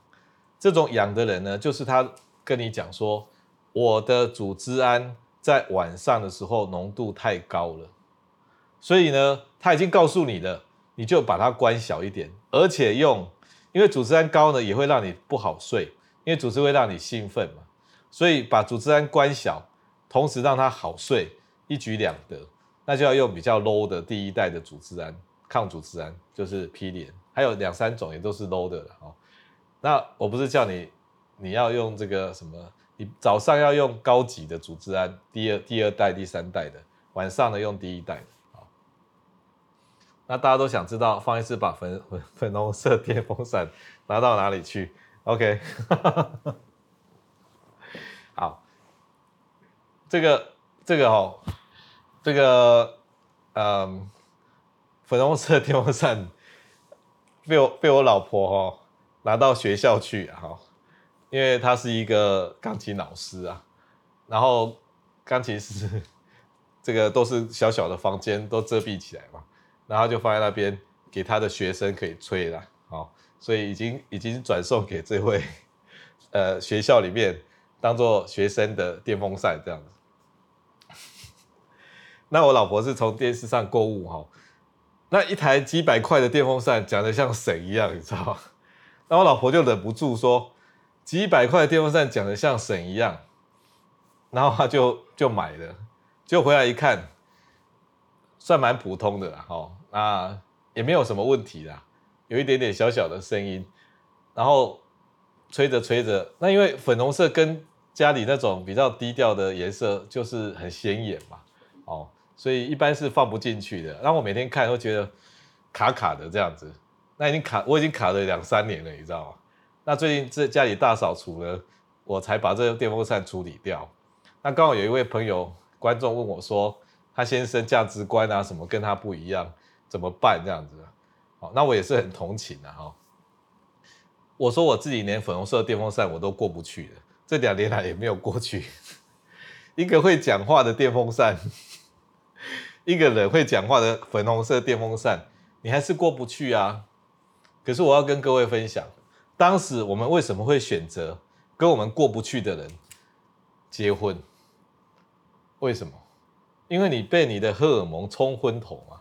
这种痒的人呢，就是他跟你讲说，我的组织胺在晚上的时候浓度太高了，所以呢，他已经告诉你了，你就把它关小一点，而且用，因为组织胺高呢，也会让你不好睡，因为组织会让你兴奋嘛，所以把组织胺关小，同时让它好睡，一举两得，那就要用比较 low 的第一代的组织胺，抗组织胺，就是匹连，还有两三种也都是 low 的哦。那我不是叫你，你要用这个什么？你早上要用高级的组织胺，第二、第二代、第三代的，晚上呢用第一代。那大家都想知道，方医师把粉粉 粉红色电风扇拿到哪里去？OK，好，这个这个哦，这个嗯，粉红色电风扇被我被我老婆哦。拿到学校去哈，因为她是一个钢琴老师啊，然后钢琴室 这个都是小小的房间，都遮蔽起来嘛，然后就放在那边给他的学生可以吹了，好，所以已经已经转送给这位 呃学校里面当做学生的电风扇这样子。那我老婆是从电视上购物哈，那一台几百块的电风扇讲得像神一样，你知道吗？那我老婆就忍不住说：“几百块的电风扇讲得像神一样。”然后她就就买了，就回来一看，算蛮普通的啦，哦，那也没有什么问题啦，有一点点小小的声音，然后吹着吹着，那因为粉红色跟家里那种比较低调的颜色就是很显眼嘛，哦，所以一般是放不进去的。那我每天看都觉得卡卡的这样子。那已经卡，我已经卡了两三年了，你知道吗？那最近这家里大扫除呢，我才把这个电风扇处理掉。那刚好有一位朋友观众问我说，他先生价值观啊什么跟他不一样，怎么办这样子？好，那我也是很同情的哈。我说我自己连粉红色的电风扇我都过不去了，这两年来也没有过去。一个会讲话的电风扇，一个人会讲话的粉红色电风扇，你还是过不去啊？可是我要跟各位分享，当时我们为什么会选择跟我们过不去的人结婚？为什么？因为你被你的荷尔蒙冲昏头嘛。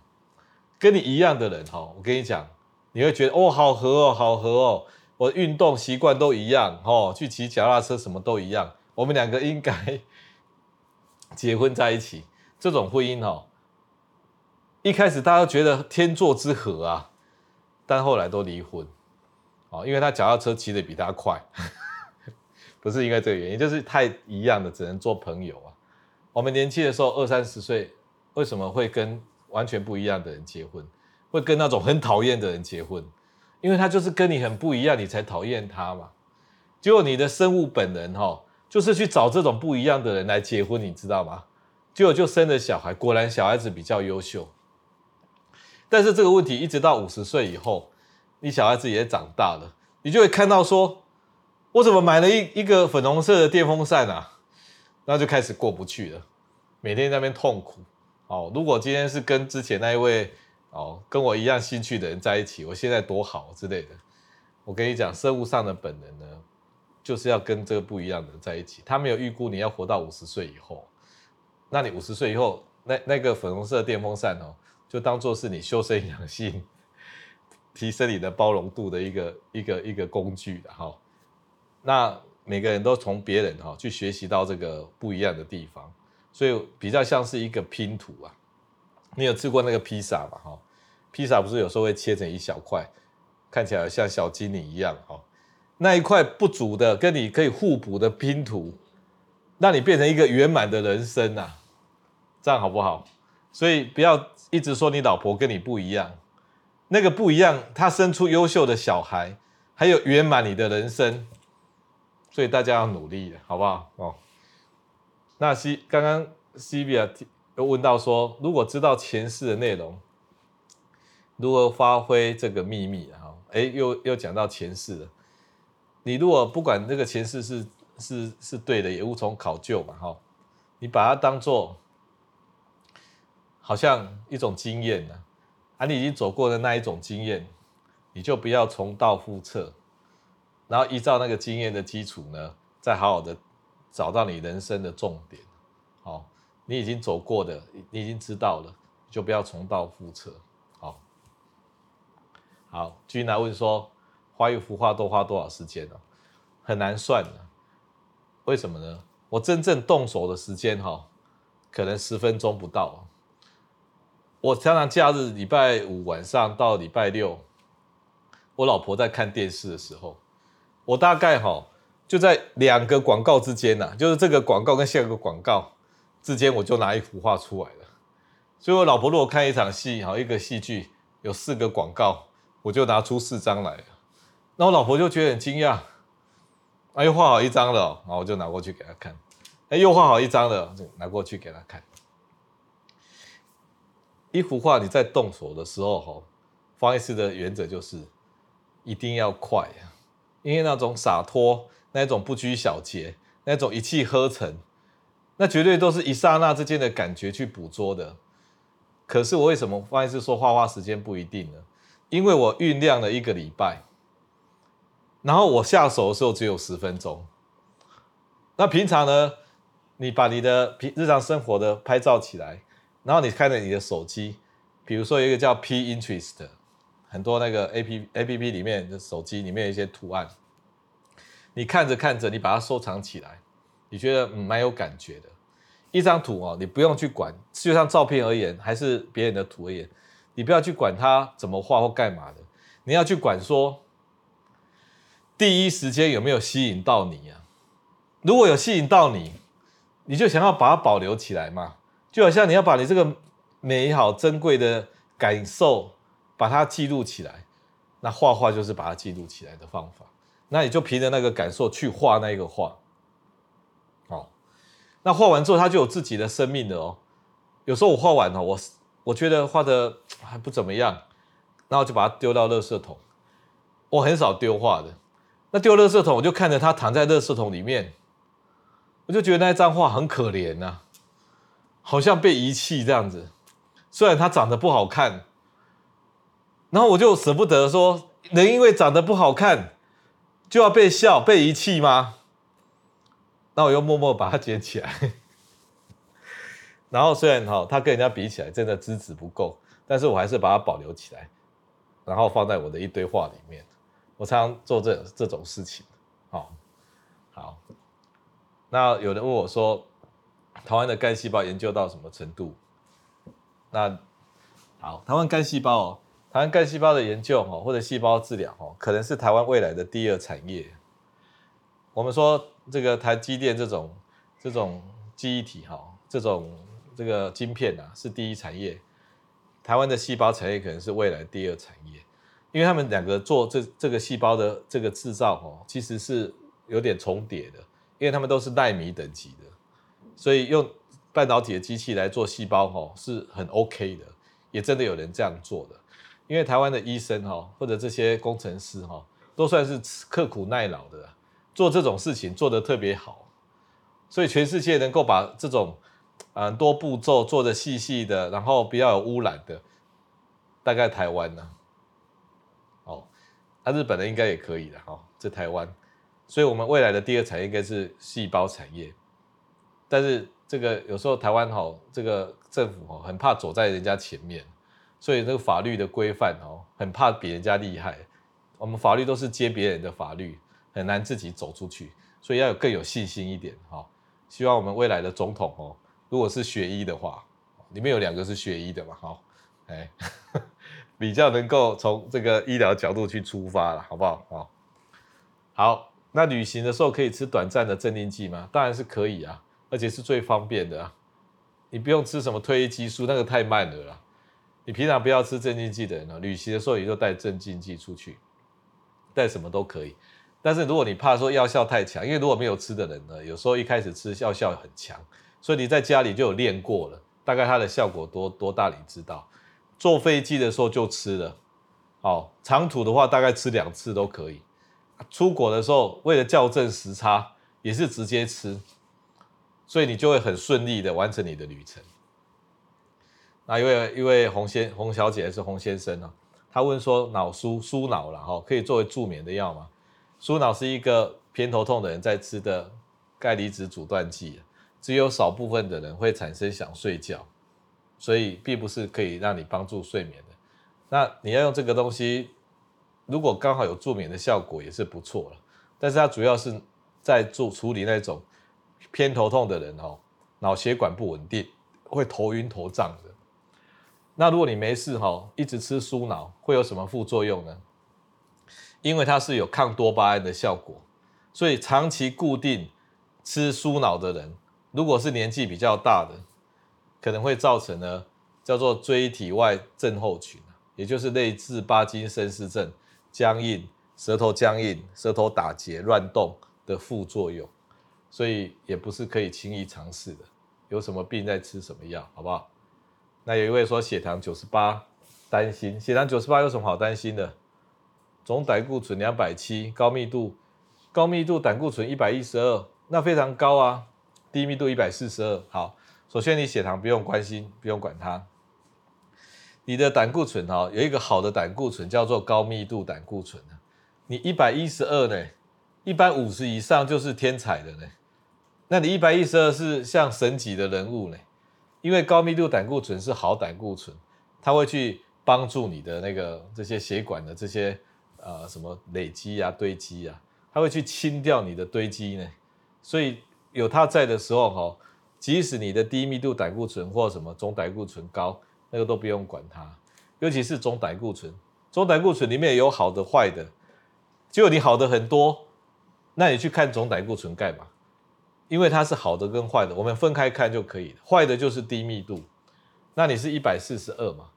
跟你一样的人哈，我跟你讲，你会觉得哦，好合哦，好合哦，我运动习惯都一样哦，去骑脚踏车什么都一样，我们两个应该结婚在一起。这种婚姻哦，一开始大家都觉得天作之合啊。但后来都离婚，哦，因为他脚踏车骑得比他快，不是因为这个原因，就是太一样的，只能做朋友啊。我们年轻的时候二三十岁，为什么会跟完全不一样的人结婚？会跟那种很讨厌的人结婚？因为他就是跟你很不一样，你才讨厌他嘛。结果你的生物本能哈，就是去找这种不一样的人来结婚，你知道吗？结果就生了小孩，果然小孩子比较优秀。但是这个问题一直到五十岁以后，你小孩子也长大了，你就会看到说，我怎么买了一一个粉红色的电风扇啊？然后就开始过不去了，每天在那边痛苦。哦，如果今天是跟之前那一位哦跟我一样兴趣的人在一起，我现在多好之类的。我跟你讲，生物上的本能呢，就是要跟这个不一样的人在一起。他没有预估你要活到五十岁以后，那你五十岁以后，那那个粉红色电风扇哦。就当做是你修身养性、提升你的包容度的一个一个一个工具的哈。那每个人都从别人哈去学习到这个不一样的地方，所以比较像是一个拼图啊。你有吃过那个披萨吗？哈，披萨不是有时候会切成一小块，看起来像小精灵一样哈。那一块不足的，跟你可以互补的拼图，让你变成一个圆满的人生呐。这样好不好？所以不要一直说你老婆跟你不一样，那个不一样，她生出优秀的小孩，还有圆满你的人生，所以大家要努力的，好不好？哦，那西刚刚西比亚又问到说，如果知道前世的内容，如何发挥这个秘密啊？哎，又又讲到前世了。你如果不管这个前世是是是对的，也无从考究嘛，哈。你把它当做好像一种经验呢，啊，你已经走过的那一种经验，你就不要重蹈覆辙，然后依照那个经验的基础呢，再好好的找到你人生的重点。好，你已经走过的，你已经知道了，就不要重蹈覆辙。好，好，君来问说，画一幅画都花多少时间呢？很难算的，为什么呢？我真正动手的时间哈，可能十分钟不到。我常常假日礼拜五晚上到礼拜六，我老婆在看电视的时候，我大概哈就在两个广告之间呐，就是这个广告跟下一个广告之间，我就拿一幅画出来了。所以我老婆如果看一场戏好，一个戏剧有四个广告，我就拿出四张来了。那我老婆就觉得很惊讶。哎，又画好一张了，然后我就拿过去给她看。哎，又画好一张了，就拿过去给她看。一幅画你在动手的时候，哈，方医师的原则就是一定要快，因为那种洒脱、那种不拘小节、那种一气呵成，那绝对都是一刹那之间的感觉去捕捉的。可是我为什么方医师说画画时间不一定呢？因为我酝酿了一个礼拜。然后我下手的时候只有十分钟。那平常呢，你把你的平日常生活的拍照起来，然后你看着你的手机，比如说有一个叫 Pinterest，很多那个 A P A P P 里面的手机里面有一些图案，你看着看着，你把它收藏起来，你觉得蛮有感觉的。一张图哦，你不用去管，就像照片而言，还是别人的图而言，你不要去管它怎么画或干嘛的，你要去管说。第一时间有没有吸引到你啊？如果有吸引到你，你就想要把它保留起来嘛。就好像你要把你这个美好珍贵的感受，把它记录起来。那画画就是把它记录起来的方法。那你就凭着那个感受去画那个画。好，那画完之后，它就有自己的生命了哦。有时候我画完了，我我觉得画的还不怎么样，然后就把它丢到垃圾桶。我很少丢画的。那丢垃圾桶，我就看着他躺在垃圾桶里面，我就觉得那张画很可怜呐、好像被遗弃这样子。虽然他长得不好看，然后我就舍不得说，人因为长得不好看就要被笑、被遗弃吗？那我又默默把它捡起来。然后虽然哈，它跟人家比起来真的资质不够，但是我还是把它保留起来，然后放在我的一堆画里面。我常常做这这种事情，好，好。那有人问我说，台湾的干细胞研究到什么程度？那好，台湾干细胞哦，台湾干细胞的研究哦，或者细胞治疗哦，可能是台湾未来的第二产业。我们说这个台积电这种这种记忆体哈，这种这个晶片啊，是第一产业。台湾的细胞产业可能是未来第二产业。因为他们两个做这这个细胞的这个制造哦，其实是有点重叠的，因为他们都是奈米等级的，所以用半导体的机器来做细胞哦，是很 OK 的，也真的有人这样做的。因为台湾的医生哈，或者这些工程师哈，都算是刻苦耐劳的，做这种事情做得特别好，所以全世界能够把这种很多步骤做得细细的，然后不要有污染的，大概台湾呢。哦那、日本的应该也可以的哈，在台湾，所以我们未来的第二产业应该是细胞产业。但是这个有时候台湾哈，这个政府哈很怕走在人家前面，所以这个法律的规范哦，很怕比人家厉害。我们法律都是接别人的法律，很难自己走出去，所以要有更有信心一点哈。希望我们未来的总统哦，如果是学医的话，里面有两个是学医的嘛，哈，哎。比较能够从这个医疗角度去出发了，好不好？好，好，那旅行的时候可以吃短暂的镇定剂吗？当然是可以啊，而且是最方便的。你不用吃什么褪黑激素，那个太慢了啦。你平常不要吃镇静剂的人呢，旅行的时候也就带镇静剂出去，带什么都可以。但是如果你怕说药效太强，因为如果没有吃的人呢，有时候一开始吃药效很强，所以你在家里就有练过了，大概它的效果多多大你知道。坐飞机的时候就吃了，好，长途的话大概吃两次都可以。出国的时候为了校正时差，也是直接吃，所以你就会很顺利的完成你的旅程。那一位一位洪先洪小姐还是洪先生呢？他问说脑舒舒脑了哈，可以作为助眠的药吗？舒脑是一个偏头痛的人在吃的钙离子阻断剂，只有少部分的人会产生想睡觉，所以并不是可以让你帮助睡眠的。那你要用这个东西，如果刚好有助眠的效果也是不错了。但是它主要是在做处理那种偏头痛的人哦，脑血管不稳定，会头晕头胀的。那如果你没事哈，一直吃舒脑，会有什么副作用呢？因为它是有抗多巴胺的效果，所以长期固定吃舒脑的人，如果是年纪比较大的，可能会造成呢叫做椎体外症候群，也就是类似帕金森氏症、僵硬、舌头僵硬、舌头打结、乱动的副作用，所以也不是可以轻易尝试的。有什么病再吃什么药，好不好？那有一位说血糖九十八，担心血糖九十八有什么好担心的？总胆固醇两百七，高密度高密度胆固醇一百一十二，那非常高啊。低密度一百四十二，好，首先你血糖不用关心，不用管它。你的胆固醇哈，有一个好的胆固醇叫做高密度胆固醇，你一百一十二呢，一百五十以上就是天才的呢。那你一百一十二是像神级的人物呢。因为高密度胆固醇是好胆固醇，它会去帮助你的那个这些血管的这些呃什么累积啊堆积啊，它会去清掉你的堆积呢。所以有它在的时候哈，即使你的低密度胆固醇或什么总胆固醇高，那个都不用管它。尤其是总胆固醇，总胆固醇里面有好的坏的，就你好的很多，那你去看总胆固醇干嘛？因为它是好的跟坏的，我们分开看就可以了。坏的就是低密度，那你是一百四十二嘛？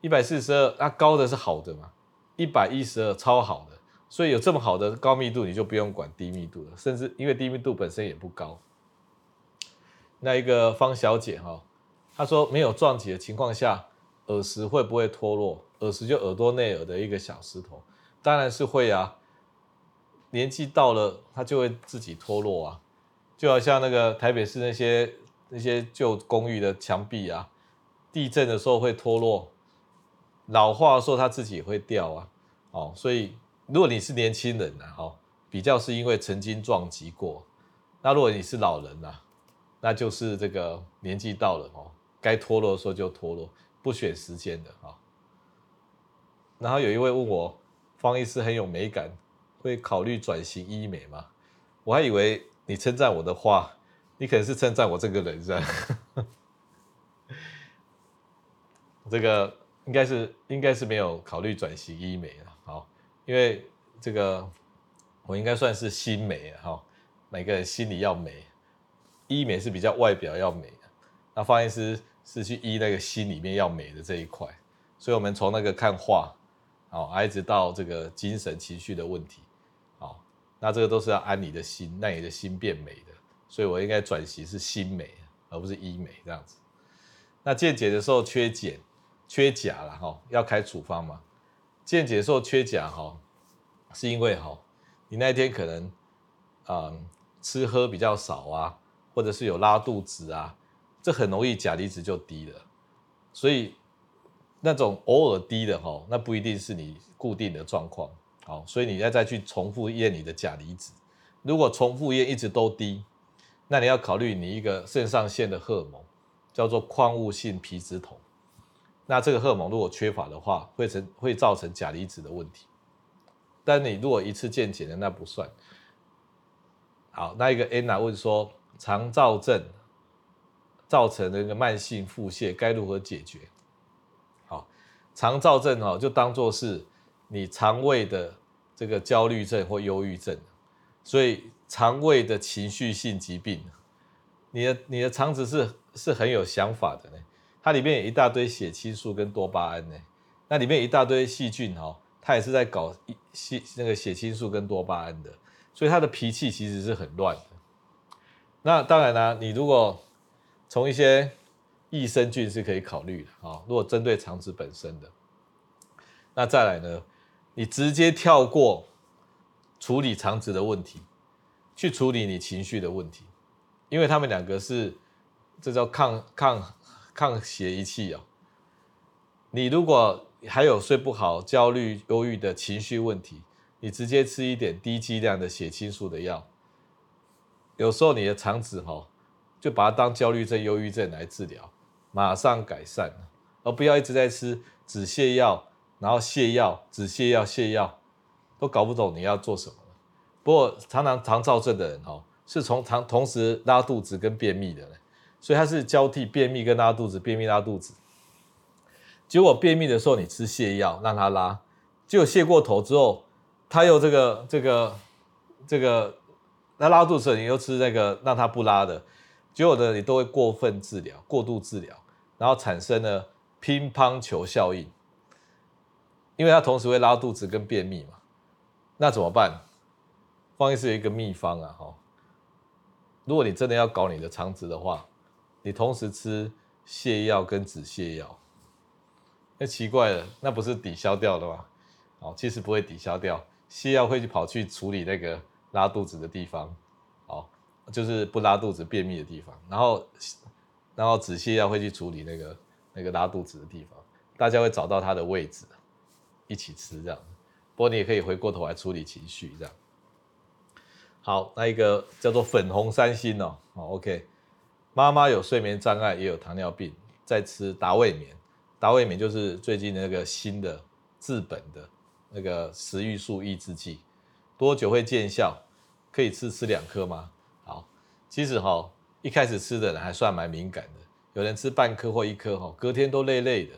一百四十二，那高的是好的嘛？一百一十二超好的，所以有这么好的高密度，你就不用管低密度了。甚至因为低密度本身也不高。那一个方小姐哈，她说没有撞击的情况下，耳石会不会脱落？耳石就耳朵内耳的一个小石头，当然是会啊。年纪到了，它就会自己脱落啊。就好像那个台北市那些那些旧公寓的墙壁啊，地震的时候会脱落，老化的时候它自己也会掉啊。哦，所以如果你是年轻人啊，哦，比较是因为曾经撞击过。那如果你是老人啊，那就是这个年纪到了哦，该脱落的时候就脱落，不选时间的啊。然后有一位问我，方医师很有美感，会考虑转型医美吗？我还以为。你称赞我的话，你可能是称赞我这个人是吧？这个应该是应该是没有考虑转型医美了，好，因为这个我应该算是心美哈，每个人心里要美，医美是比较外表要美，那方医师是去医那个心里面要美的这一块，所以我们从那个看画，好，一直到这个精神情绪的问题。那这个都是要安你的心，让你的心变美的，所以我应该转型是心美，而不是医美这样子。那健检的时候缺碱、缺钾了哈，要开处方嘛？健检的时候缺钾哈，是因为哈，你那天可能啊、嗯、吃喝比较少啊，或者是有拉肚子啊，这很容易钾离子就低了。所以那种偶尔低的哈，那不一定是你固定的状况。好，所以你要再去重复验你的钾离子，如果重复验一直都低，那你要考虑你一个肾上腺的荷尔蒙，叫做矿物性皮质酮。那这个荷尔蒙如果缺乏的话，会成会造成钾离子的问题。但你如果一次见检的那不算。好，那一个 Anna 问说，肠燥症造成的一个慢性腹泻该如何解决？好，肠燥症哦，就当做是。你肠胃的这个焦虑症或忧郁症，所以肠胃的情绪性疾病，你的你的肠子是是很有想法的呢，它里面有一大堆血清素跟多巴胺呢，那里面一大堆细菌哈，它也是在搞细那个血清素跟多巴胺的，所以它的脾气其实是很乱的。那当然啦，你如果从一些益生菌是可以考虑的啊。如果针对肠子本身的，那再来呢，你直接跳过处理肠子的问题，去处理你情绪的问题，因为他们两个是这叫抗抗抗协一气啊。你如果还有睡不好、焦虑、忧郁的情绪问题，你直接吃一点低剂量的血清素的药，有时候你的肠子哈，就把它当焦虑症、忧郁症来治疗，马上改善，而不要一直在吃止泻药，然后泻药、止泻药、泻药，都搞不懂你要做什么。不过常常肠燥症的人哦，是从常同时拉肚子跟便秘的，所以他是交替便秘跟拉肚子，便秘拉肚子。结果便秘的时候，你吃泻药让他拉，结果泻过头之后，他又这个这个这个，那拉肚子，你又吃那个让他不拉的，结果呢，你都会过分治疗、过度治疗，然后产生了乒乓球效应，因为他同时会拉肚子跟便秘嘛，那怎么办？方医师有一个秘方啊，哈，如果你真的要搞你的肠子的话，你同时吃泻药跟止泻药。那奇怪了，那不是抵消掉的吗？哦，其实不会抵消掉，泻药会去跑去处理那个拉肚子的地方，哦，就是不拉肚子、便秘的地方，然后，然后止泻药会去处理那个那个拉肚子的地方，大家会找到它的位置，一起吃这样。不过你也可以回过头来处理情绪这样。好，那一个叫做粉红三星哦，好，OK，妈妈有睡眠障碍，也有糖尿病，在吃达味眠。达味眠就是最近那个新的治本的那个食欲素抑制剂，多久会见效？可以吃吃两颗吗？好，其实哈，一开始吃的人还算蛮敏感的，有人吃半颗或一颗哈，隔天都累累的，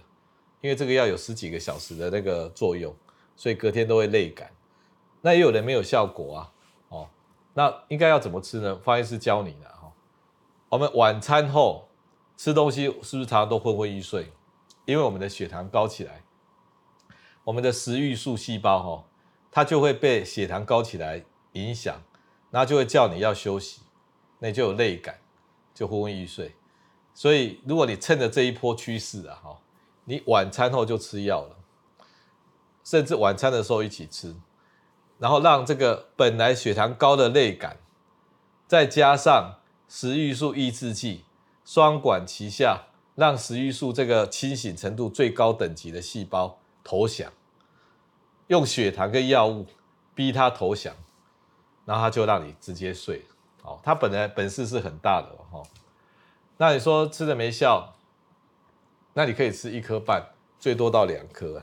因为这个药有十几个小时的那个作用，所以隔天都会累感。那也有人没有效果啊，哦，那应该要怎么吃呢？方医师教你的哈，我们晚餐后吃东西是不是常常都昏昏欲睡？因为我们的血糖高起来，我们的食欲素细胞哈，它就会被血糖高起来影响，然后就会叫你要休息，那就有累感，就昏昏欲睡。所以如果你趁着这一波趋势啊哈，你晚餐后就吃药了，甚至晚餐的时候一起吃，然后让这个本来血糖高的累感，再加上食欲素抑制剂，双管齐下。让食欲素这个清醒程度最高等级的细胞投降，用血糖跟药物逼他投降，然后他就让你直接睡。哦，他本来本事是很大的哦。那你说吃的没效，那你可以吃一颗半，最多到两颗。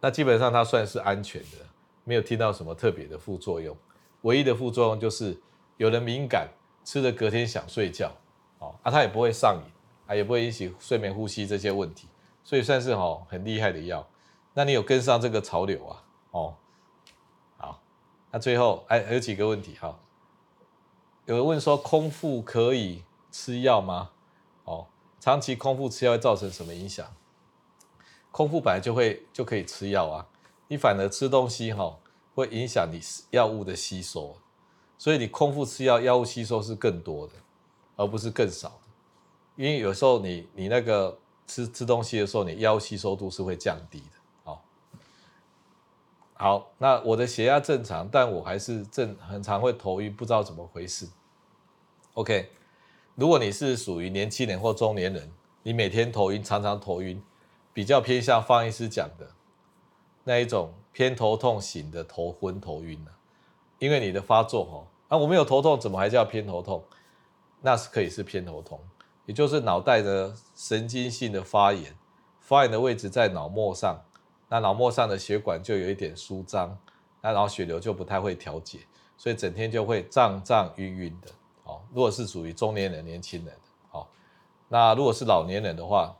那基本上它算是安全的，没有听到什么特别的副作用。唯一的副作用就是有人敏感，吃了隔天想睡觉，哦，啊，它也不会上瘾。啊，也不会引起睡眠呼吸这些问题，所以算是哦很厉害的药。那你有跟上这个潮流啊？哦，好，那最后哎还有几个问题哈。有人问说空腹可以吃药吗？长期空腹吃药会造成什么影响？空腹本来就会就可以吃药啊，你反而吃东西哈会影响你药物的吸收，所以你空腹吃药，药物吸收是更多的，而不是更少。因为有时候你你那个吃吃东西的时候，你药吸收度是会降低的。好，好，那我的血压正常，但我还是正很常会头晕，不知道怎么回事。OK，如果你是属于年轻人或中年人，你每天头晕，常常头晕，比较偏向方医师讲的那一种偏头痛型的头昏头晕，因为你的发作哦，啊我没有头痛，怎么还叫偏头痛？那是可以是偏头痛。也就是脑袋的神经性的发炎，发炎的位置在脑膜上，那脑膜上的血管就有一点舒张，那然后血流就不太会调节，所以整天就会胀胀晕晕的。如果是属于中年人、年轻人的，哦，那如果是老年人的话，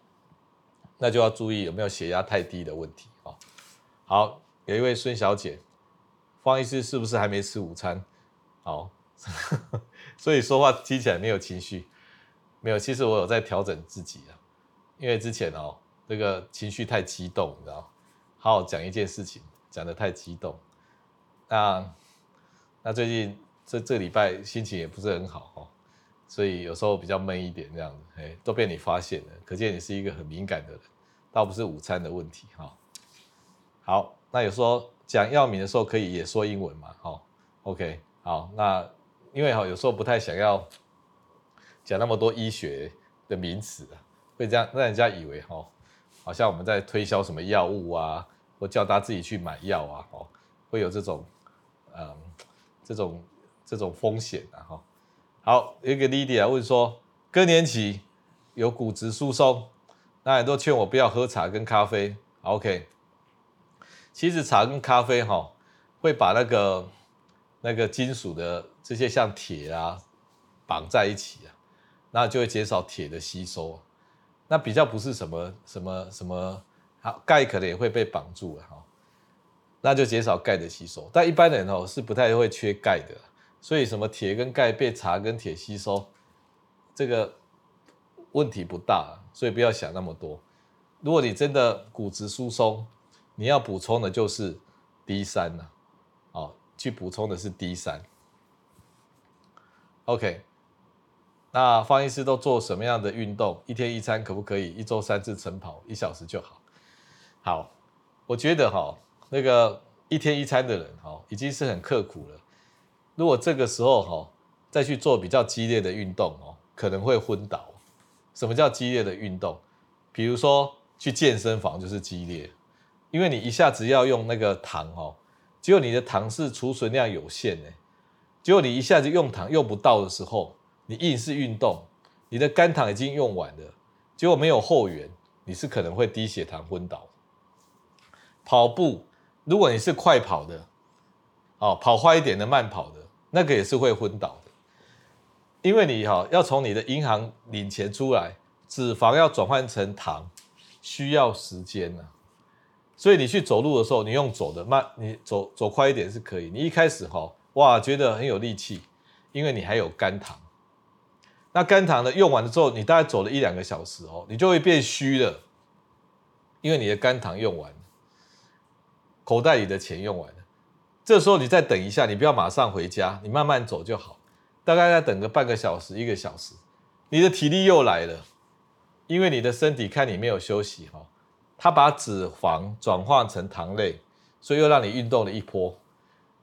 那就要注意有没有血压太低的问题。哦，好，有一位孙小姐，方医师是不是还没吃午餐？好，所以说话听起来没有情绪。没有，其实我有在调整自己啊，因为之前哦，这个情绪太激动，你知道，好好讲一件事情，讲的太激动，那那最近这这礼拜心情也不是很好，所以有时候比较闷一点这样子，哎，都被你发现了，可见你是一个很敏感的人，倒不是午餐的问题哈。好，那有时候讲药名的时候可以也说英文嘛，好，OK，好，那因为哈有时候不太想要讲那么多医学的名词啊，会这样让人家以为哈，好像我们在推销什么药物啊，或叫他自己去买药啊，哦，会有这种，嗯，这种这种风险的哈。好，一个 Lydia 问说，更年期有骨质疏松，那很多劝我不要喝茶跟咖啡。OK，其实茶跟咖啡哈，会把那个那个金属的这些像铁啊绑在一起啊，那就会减少铁的吸收。那比较不是什么什么什么，好，钙可能也会被绑住了哈，那就减少钙的吸收。但一般人哦是不太会缺钙的。所以什么铁跟钙被茶跟铁吸收，这个问题不大，所以不要想那么多。如果你真的骨质疏松，你要补充的就是 D 三了，哦，去补充的是 D 三。OK，那方医师都做什么样的运动？一天一餐可不可以？一周三次晨跑一小时就好。好，我觉得哈，那个一天一餐的人哈，已经是很刻苦了。如果这个时候哈再去做比较激烈的运动哦，可能会昏倒。什么叫激烈的运动？比如说去健身房就是激烈，因为你一下子要用那个糖哦，结果你的糖是储存量有限的，结果你一下子用糖用不到的时候，你硬是运动，你的肝糖已经用完了，结果没有后援，你是可能会低血糖昏倒。跑步，如果你是快跑的，哦，跑快一点的慢跑的。那个也是会昏倒的，因为你哈要从你的银行领钱出来，脂肪要转换成糖，需要时间呢。所以你去走路的时候，你用走的慢，你走走快一点是可以。你一开始哈哇觉得很有力气，因为你还有肝糖。那肝糖呢用完了之后，你大概走了一两个小时哦，你就会变虚了，因为你的肝糖用完了，口袋里的钱用完了。这时候你再等一下，你不要马上回家，你慢慢走就好。大概再等个半个小时、一个小时，你的体力又来了，因为你的身体看你没有休息哈，它把脂肪转化成糖类，所以又让你运动了一波。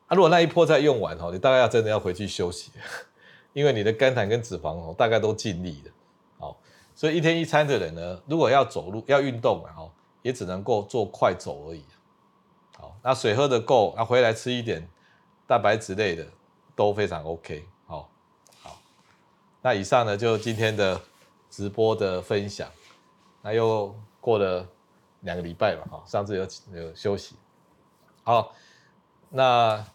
啊，如果那一波再用完哈，你大概要真的要回去休息，因为你的肝糖跟脂肪哦大概都尽力了。好，所以一天一餐的人呢，如果要走路要运动哈，也只能够做快走而已。那水喝得够，那回来吃一点蛋白质类的都非常 OK。好，好，那以上呢就今天的直播的分享。那又过了两个礼拜了，哈，上次有有休息。好，那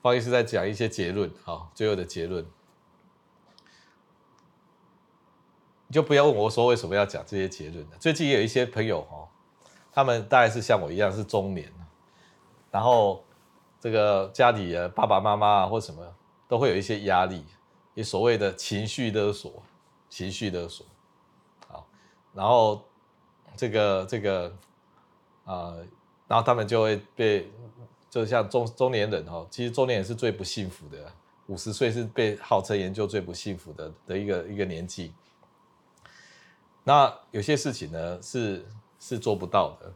方医师再讲一些结论，好，最后的结论，你就不要问我说为什么要讲这些结论了。最近也有一些朋友哈，他们大概是像我一样是中年。然后，这个家里的爸爸妈妈啊，或什么都会有一些压力，也所谓的情绪勒索，情绪勒索，好，然后这个这个啊、呃，然后他们就会被，就像中中年人哦，其实中年人是最不幸福的，五十岁是被号称研究最不幸福的的一个一个年纪。那有些事情呢，是是做不到的。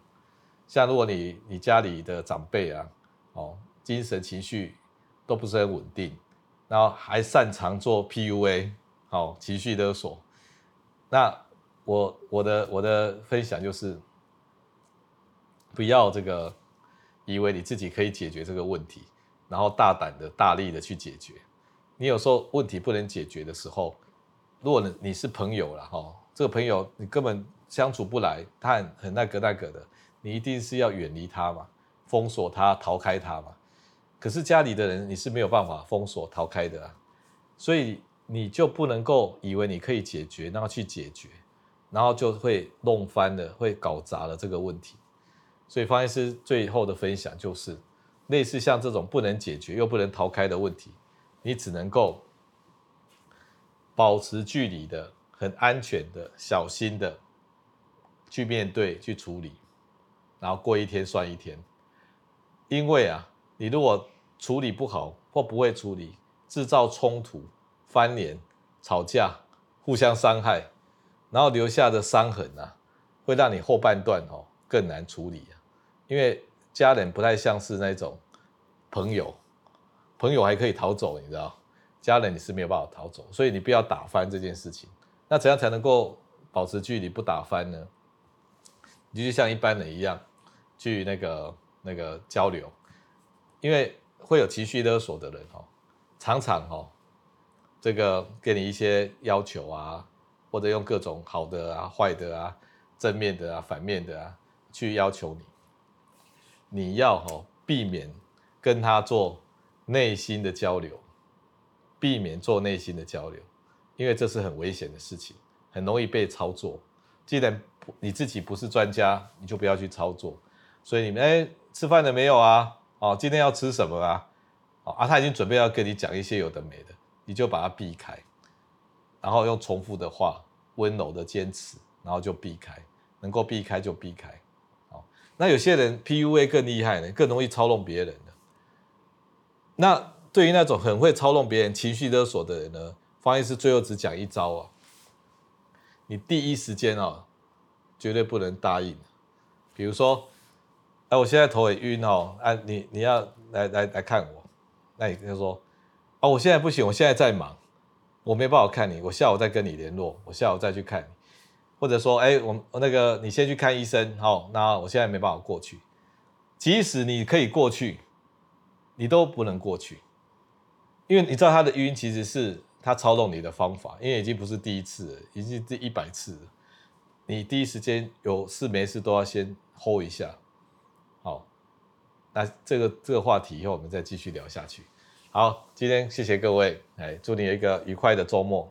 像如果你你家里的长辈啊，哦，精神情绪都不是很稳定，然后还擅长做 PUA，哦，情绪勒索，那我我的我的分享就是，不要这个以为你自己可以解决这个问题，然后大胆的大力的去解决。你有时候问题不能解决的时候，如果你你是朋友了哈，这个朋友你根本相处不来，他很很那个那个的。你一定是要远离他嘛，封锁他，逃开他嘛。可是家里的人你是没有办法封锁、逃开的啊，所以你就不能够以为你可以解决，然后去解决，然后就会弄翻了，会搞砸了这个问题。所以方医师最后的分享就是，类似像这种不能解决又不能逃开的问题，你只能够保持距离的、很安全的、小心的去面对、去处理。然后过一天算一天，因为啊，你如果处理不好或不会处理，制造冲突、翻脸，吵架、互相伤害，然后留下的伤痕啊，会让你后半段哦更难处理啊。因为家人不太像是那种朋友，朋友还可以逃走，你知道，家人你是没有办法逃走，所以你不要打翻这件事情。那怎样才能够保持距离不打翻呢？你就像一般人一样去那个那个交流，因为会有情绪勒索的人哦，常常哦，这个给你一些要求啊，或者用各种好的啊、坏的啊、正面的啊、反面的啊去要求你，你要哦避免跟他做内心的交流，避免做内心的交流。因为这是很危险的事情，很容易被操作。既然你自己不是专家，你就不要去操作。所以你们哎，吃饭了没有啊？哦，今天要吃什么啊？哦啊，他已经准备要跟你讲一些有的没的，你就把它避开，然后用重复的话，温柔的坚持，然后就避开，能够避开就避开。哦，那有些人 PUA 更厉害呢，更容易操弄别人的。那对于那种很会操弄别人、情绪勒索的人呢？方医师最后只讲一招啊，你第一时间啊，绝对不能答应。比如说，哎，我现在头也晕哦，哎，你你要来来来看我，那你就说，啊，我现在不行，我现在在忙，我没办法看你，我下午再跟你联络，我下午再去看你。或者说，哎，我我那个你先去看医生，好，那我现在没办法过去。即使你可以过去，你都不能过去，因为你知道他的晕其实是。他操纵你的方法，因为已经不是第一次了，已经第一百次了。你第一时间有事没事都要先 hold 一下，那这个这个话题以后我们再继续聊下去。好，今天谢谢各位，哎，祝你有一个愉快的周末。